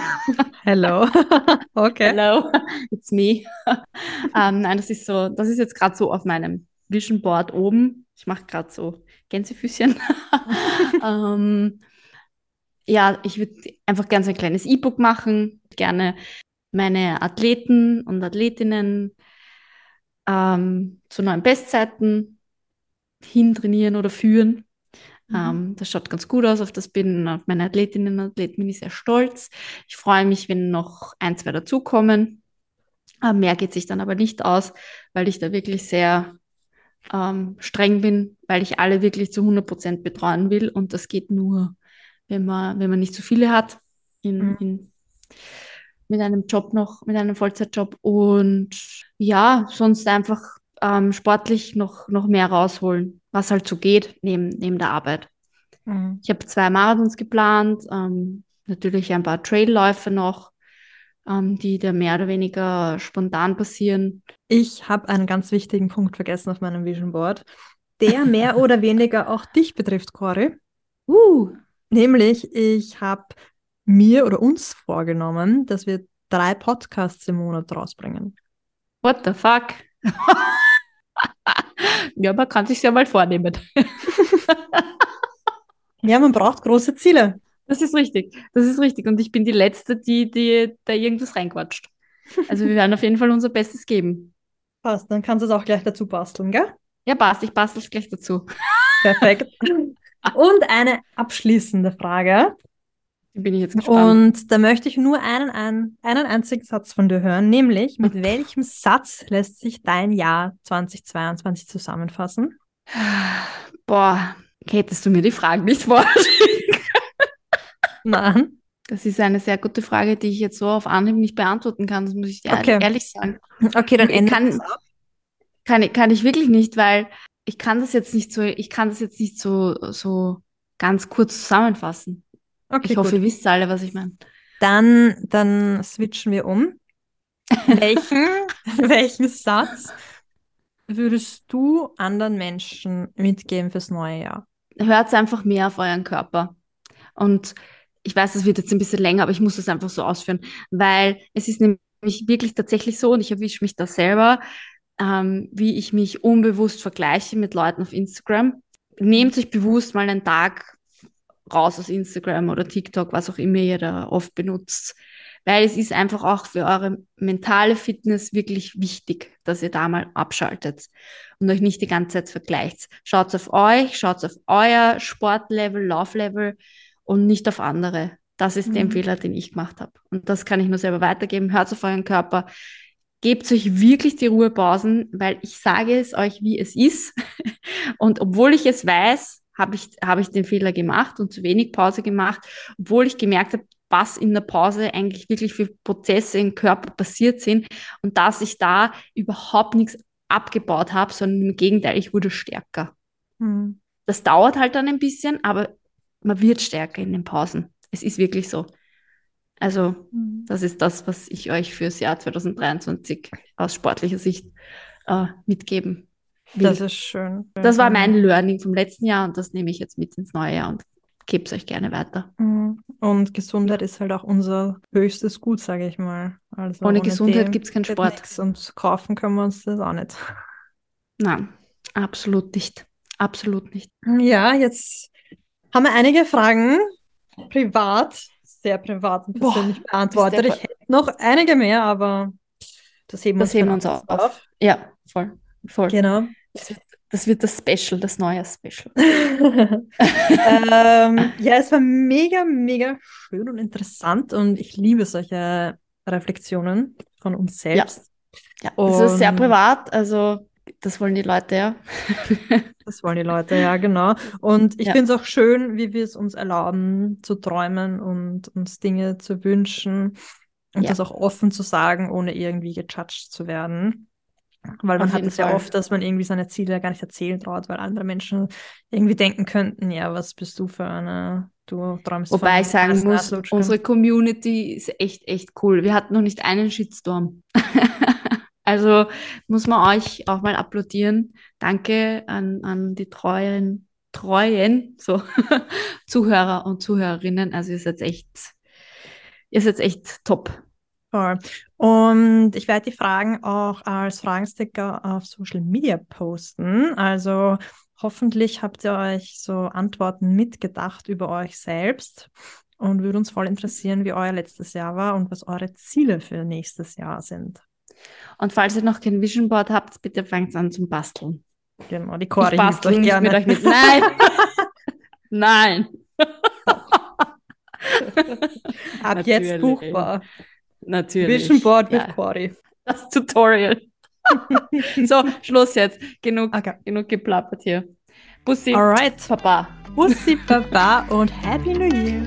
Hello. okay. Hello, it's me. ähm, nein, das ist so, das ist jetzt gerade so auf meinem Vision Board oben. Ich mache gerade so Gänsefüßchen. ähm, ja, ich würde einfach gerne so ein kleines E-Book machen, gerne meine Athleten und Athletinnen ähm, zu neuen Bestzeiten hintrainieren oder führen. Mhm. Ähm, das schaut ganz gut aus. Auf das bin auf meine Athletinnen und Athleten bin ich sehr stolz. Ich freue mich, wenn noch ein, zwei dazukommen. Äh, mehr geht sich dann aber nicht aus, weil ich da wirklich sehr ähm, streng bin, weil ich alle wirklich zu 100 Prozent betreuen will. Und das geht nur, wenn man, wenn man nicht zu viele hat in, mhm. in, mit einem Job noch, mit einem Vollzeitjob. Und ja, sonst einfach ähm, sportlich noch, noch mehr rausholen, was halt so geht neben, neben der Arbeit. Mhm. Ich habe zwei Marathons geplant, ähm, natürlich ein paar Trailläufe noch, ähm, die da mehr oder weniger spontan passieren. Ich habe einen ganz wichtigen Punkt vergessen auf meinem Vision Board, der mehr oder weniger auch dich betrifft, Cory. Uh. Nämlich, ich habe mir oder uns vorgenommen, dass wir drei Podcasts im Monat rausbringen. What the fuck? ja, man kann sich ja mal vornehmen. ja, man braucht große Ziele. Das ist richtig. Das ist richtig. Und ich bin die Letzte, die, die da irgendwas reinquatscht. Also wir werden auf jeden Fall unser Bestes geben. Passt, dann kannst du es auch gleich dazu basteln, gell? Ja, passt. Ich bastel es gleich dazu. Perfekt. Und eine abschließende Frage. Bin ich jetzt gespannt. Und da möchte ich nur einen, einen, einen einzigen Satz von dir hören, nämlich mit welchem Satz lässt sich dein Jahr 2022 zusammenfassen? Boah, hättest du mir die Fragen nicht vorschicken Nein. Das ist eine sehr gute Frage, die ich jetzt so auf Anhieb nicht beantworten kann, das muss ich dir okay. ehrlich sagen. Okay, dann ändere kann, kann, kann ich wirklich nicht, weil ich kann das jetzt nicht so, ich kann das jetzt nicht so, so ganz kurz zusammenfassen. Okay, ich hoffe, gut. ihr wisst alle, was ich meine. Dann, dann switchen wir um. welchen, welchen Satz würdest du anderen Menschen mitgeben fürs neue Jahr? Hört einfach mehr auf euren Körper. Und ich weiß, das wird jetzt ein bisschen länger, aber ich muss das einfach so ausführen, weil es ist nämlich wirklich tatsächlich so und ich erwische mich da selber, ähm, wie ich mich unbewusst vergleiche mit Leuten auf Instagram. Nehmt euch bewusst mal einen Tag raus aus Instagram oder TikTok, was auch immer ihr da oft benutzt. Weil es ist einfach auch für eure mentale Fitness wirklich wichtig, dass ihr da mal abschaltet und euch nicht die ganze Zeit vergleicht. Schaut auf euch, schaut auf euer Sportlevel, Lauflevel und nicht auf andere. Das ist mhm. der Fehler, den ich gemacht habe. Und das kann ich nur selber weitergeben. Hört auf euren Körper. Gebt euch wirklich die Ruhepausen, weil ich sage es euch, wie es ist. Und obwohl ich es weiß, habe ich, habe ich den Fehler gemacht und zu wenig Pause gemacht, obwohl ich gemerkt habe, was in der Pause eigentlich wirklich für Prozesse im Körper passiert sind und dass ich da überhaupt nichts abgebaut habe, sondern im Gegenteil, ich wurde stärker. Mhm. Das dauert halt dann ein bisschen, aber man wird stärker in den Pausen. Es ist wirklich so. Also, mhm. das ist das, was ich euch fürs Jahr 2023 aus sportlicher Sicht äh, mitgeben will. Das ist schön. Das war mein Learning vom letzten Jahr und das nehme ich jetzt mit ins neue Jahr und gebe es euch gerne weiter. Mhm. Und Gesundheit ist halt auch unser höchstes Gut, sage ich mal. Also ohne, ohne Gesundheit gibt es keinen Sport. Nix und kaufen können wir uns das auch nicht. Nein, absolut nicht. Absolut nicht. Ja, jetzt haben wir einige Fragen privat, sehr privat und persönlich Boah, beantwortet. Ich hätte noch einige mehr, aber das heben, das heben wir uns auf. auf. Ja, voll. voll. Genau. Das wird, das wird das Special, das neue Special. ähm, ja, es war mega, mega schön und interessant und ich liebe solche Reflexionen von uns selbst. Ja, ja. das ist sehr privat, also das wollen die Leute ja. das wollen die Leute, ja, genau. Und ich ja. finde es auch schön, wie wir es uns erlauben, zu träumen und uns Dinge zu wünschen und ja. das auch offen zu sagen, ohne irgendwie gejudged zu werden. Weil man hat es ja oft, dass man irgendwie seine Ziele gar nicht erzählen traut, weil andere Menschen irgendwie denken könnten, ja, was bist du für eine, du träumst Wobei ich sagen muss, unsere Community ist echt, echt cool. Wir hatten noch nicht einen Shitstorm. also muss man euch auch mal applaudieren. Danke an, an die treuen, treuen so, Zuhörer und Zuhörerinnen. Also ihr seid echt, ihr seid echt top. Voll. Und ich werde die Fragen auch als Fragensticker auf Social Media posten. Also hoffentlich habt ihr euch so Antworten mitgedacht über euch selbst und würde uns voll interessieren, wie euer letztes Jahr war und was eure Ziele für nächstes Jahr sind. Und falls ihr noch kein Vision Board habt, bitte fangt an zum Basteln. Genau, die Cori ich bastel nicht gerne. mit euch mit. Nein! Nein! Ab Natürlich. jetzt buchbar. Natürlich. Vision Board ja. mit Cori. Das Tutorial. so, Schluss jetzt. Genug, okay. genug geplappert hier. Bussi, Alright. Papa. Bussi, Papa und Happy New Year.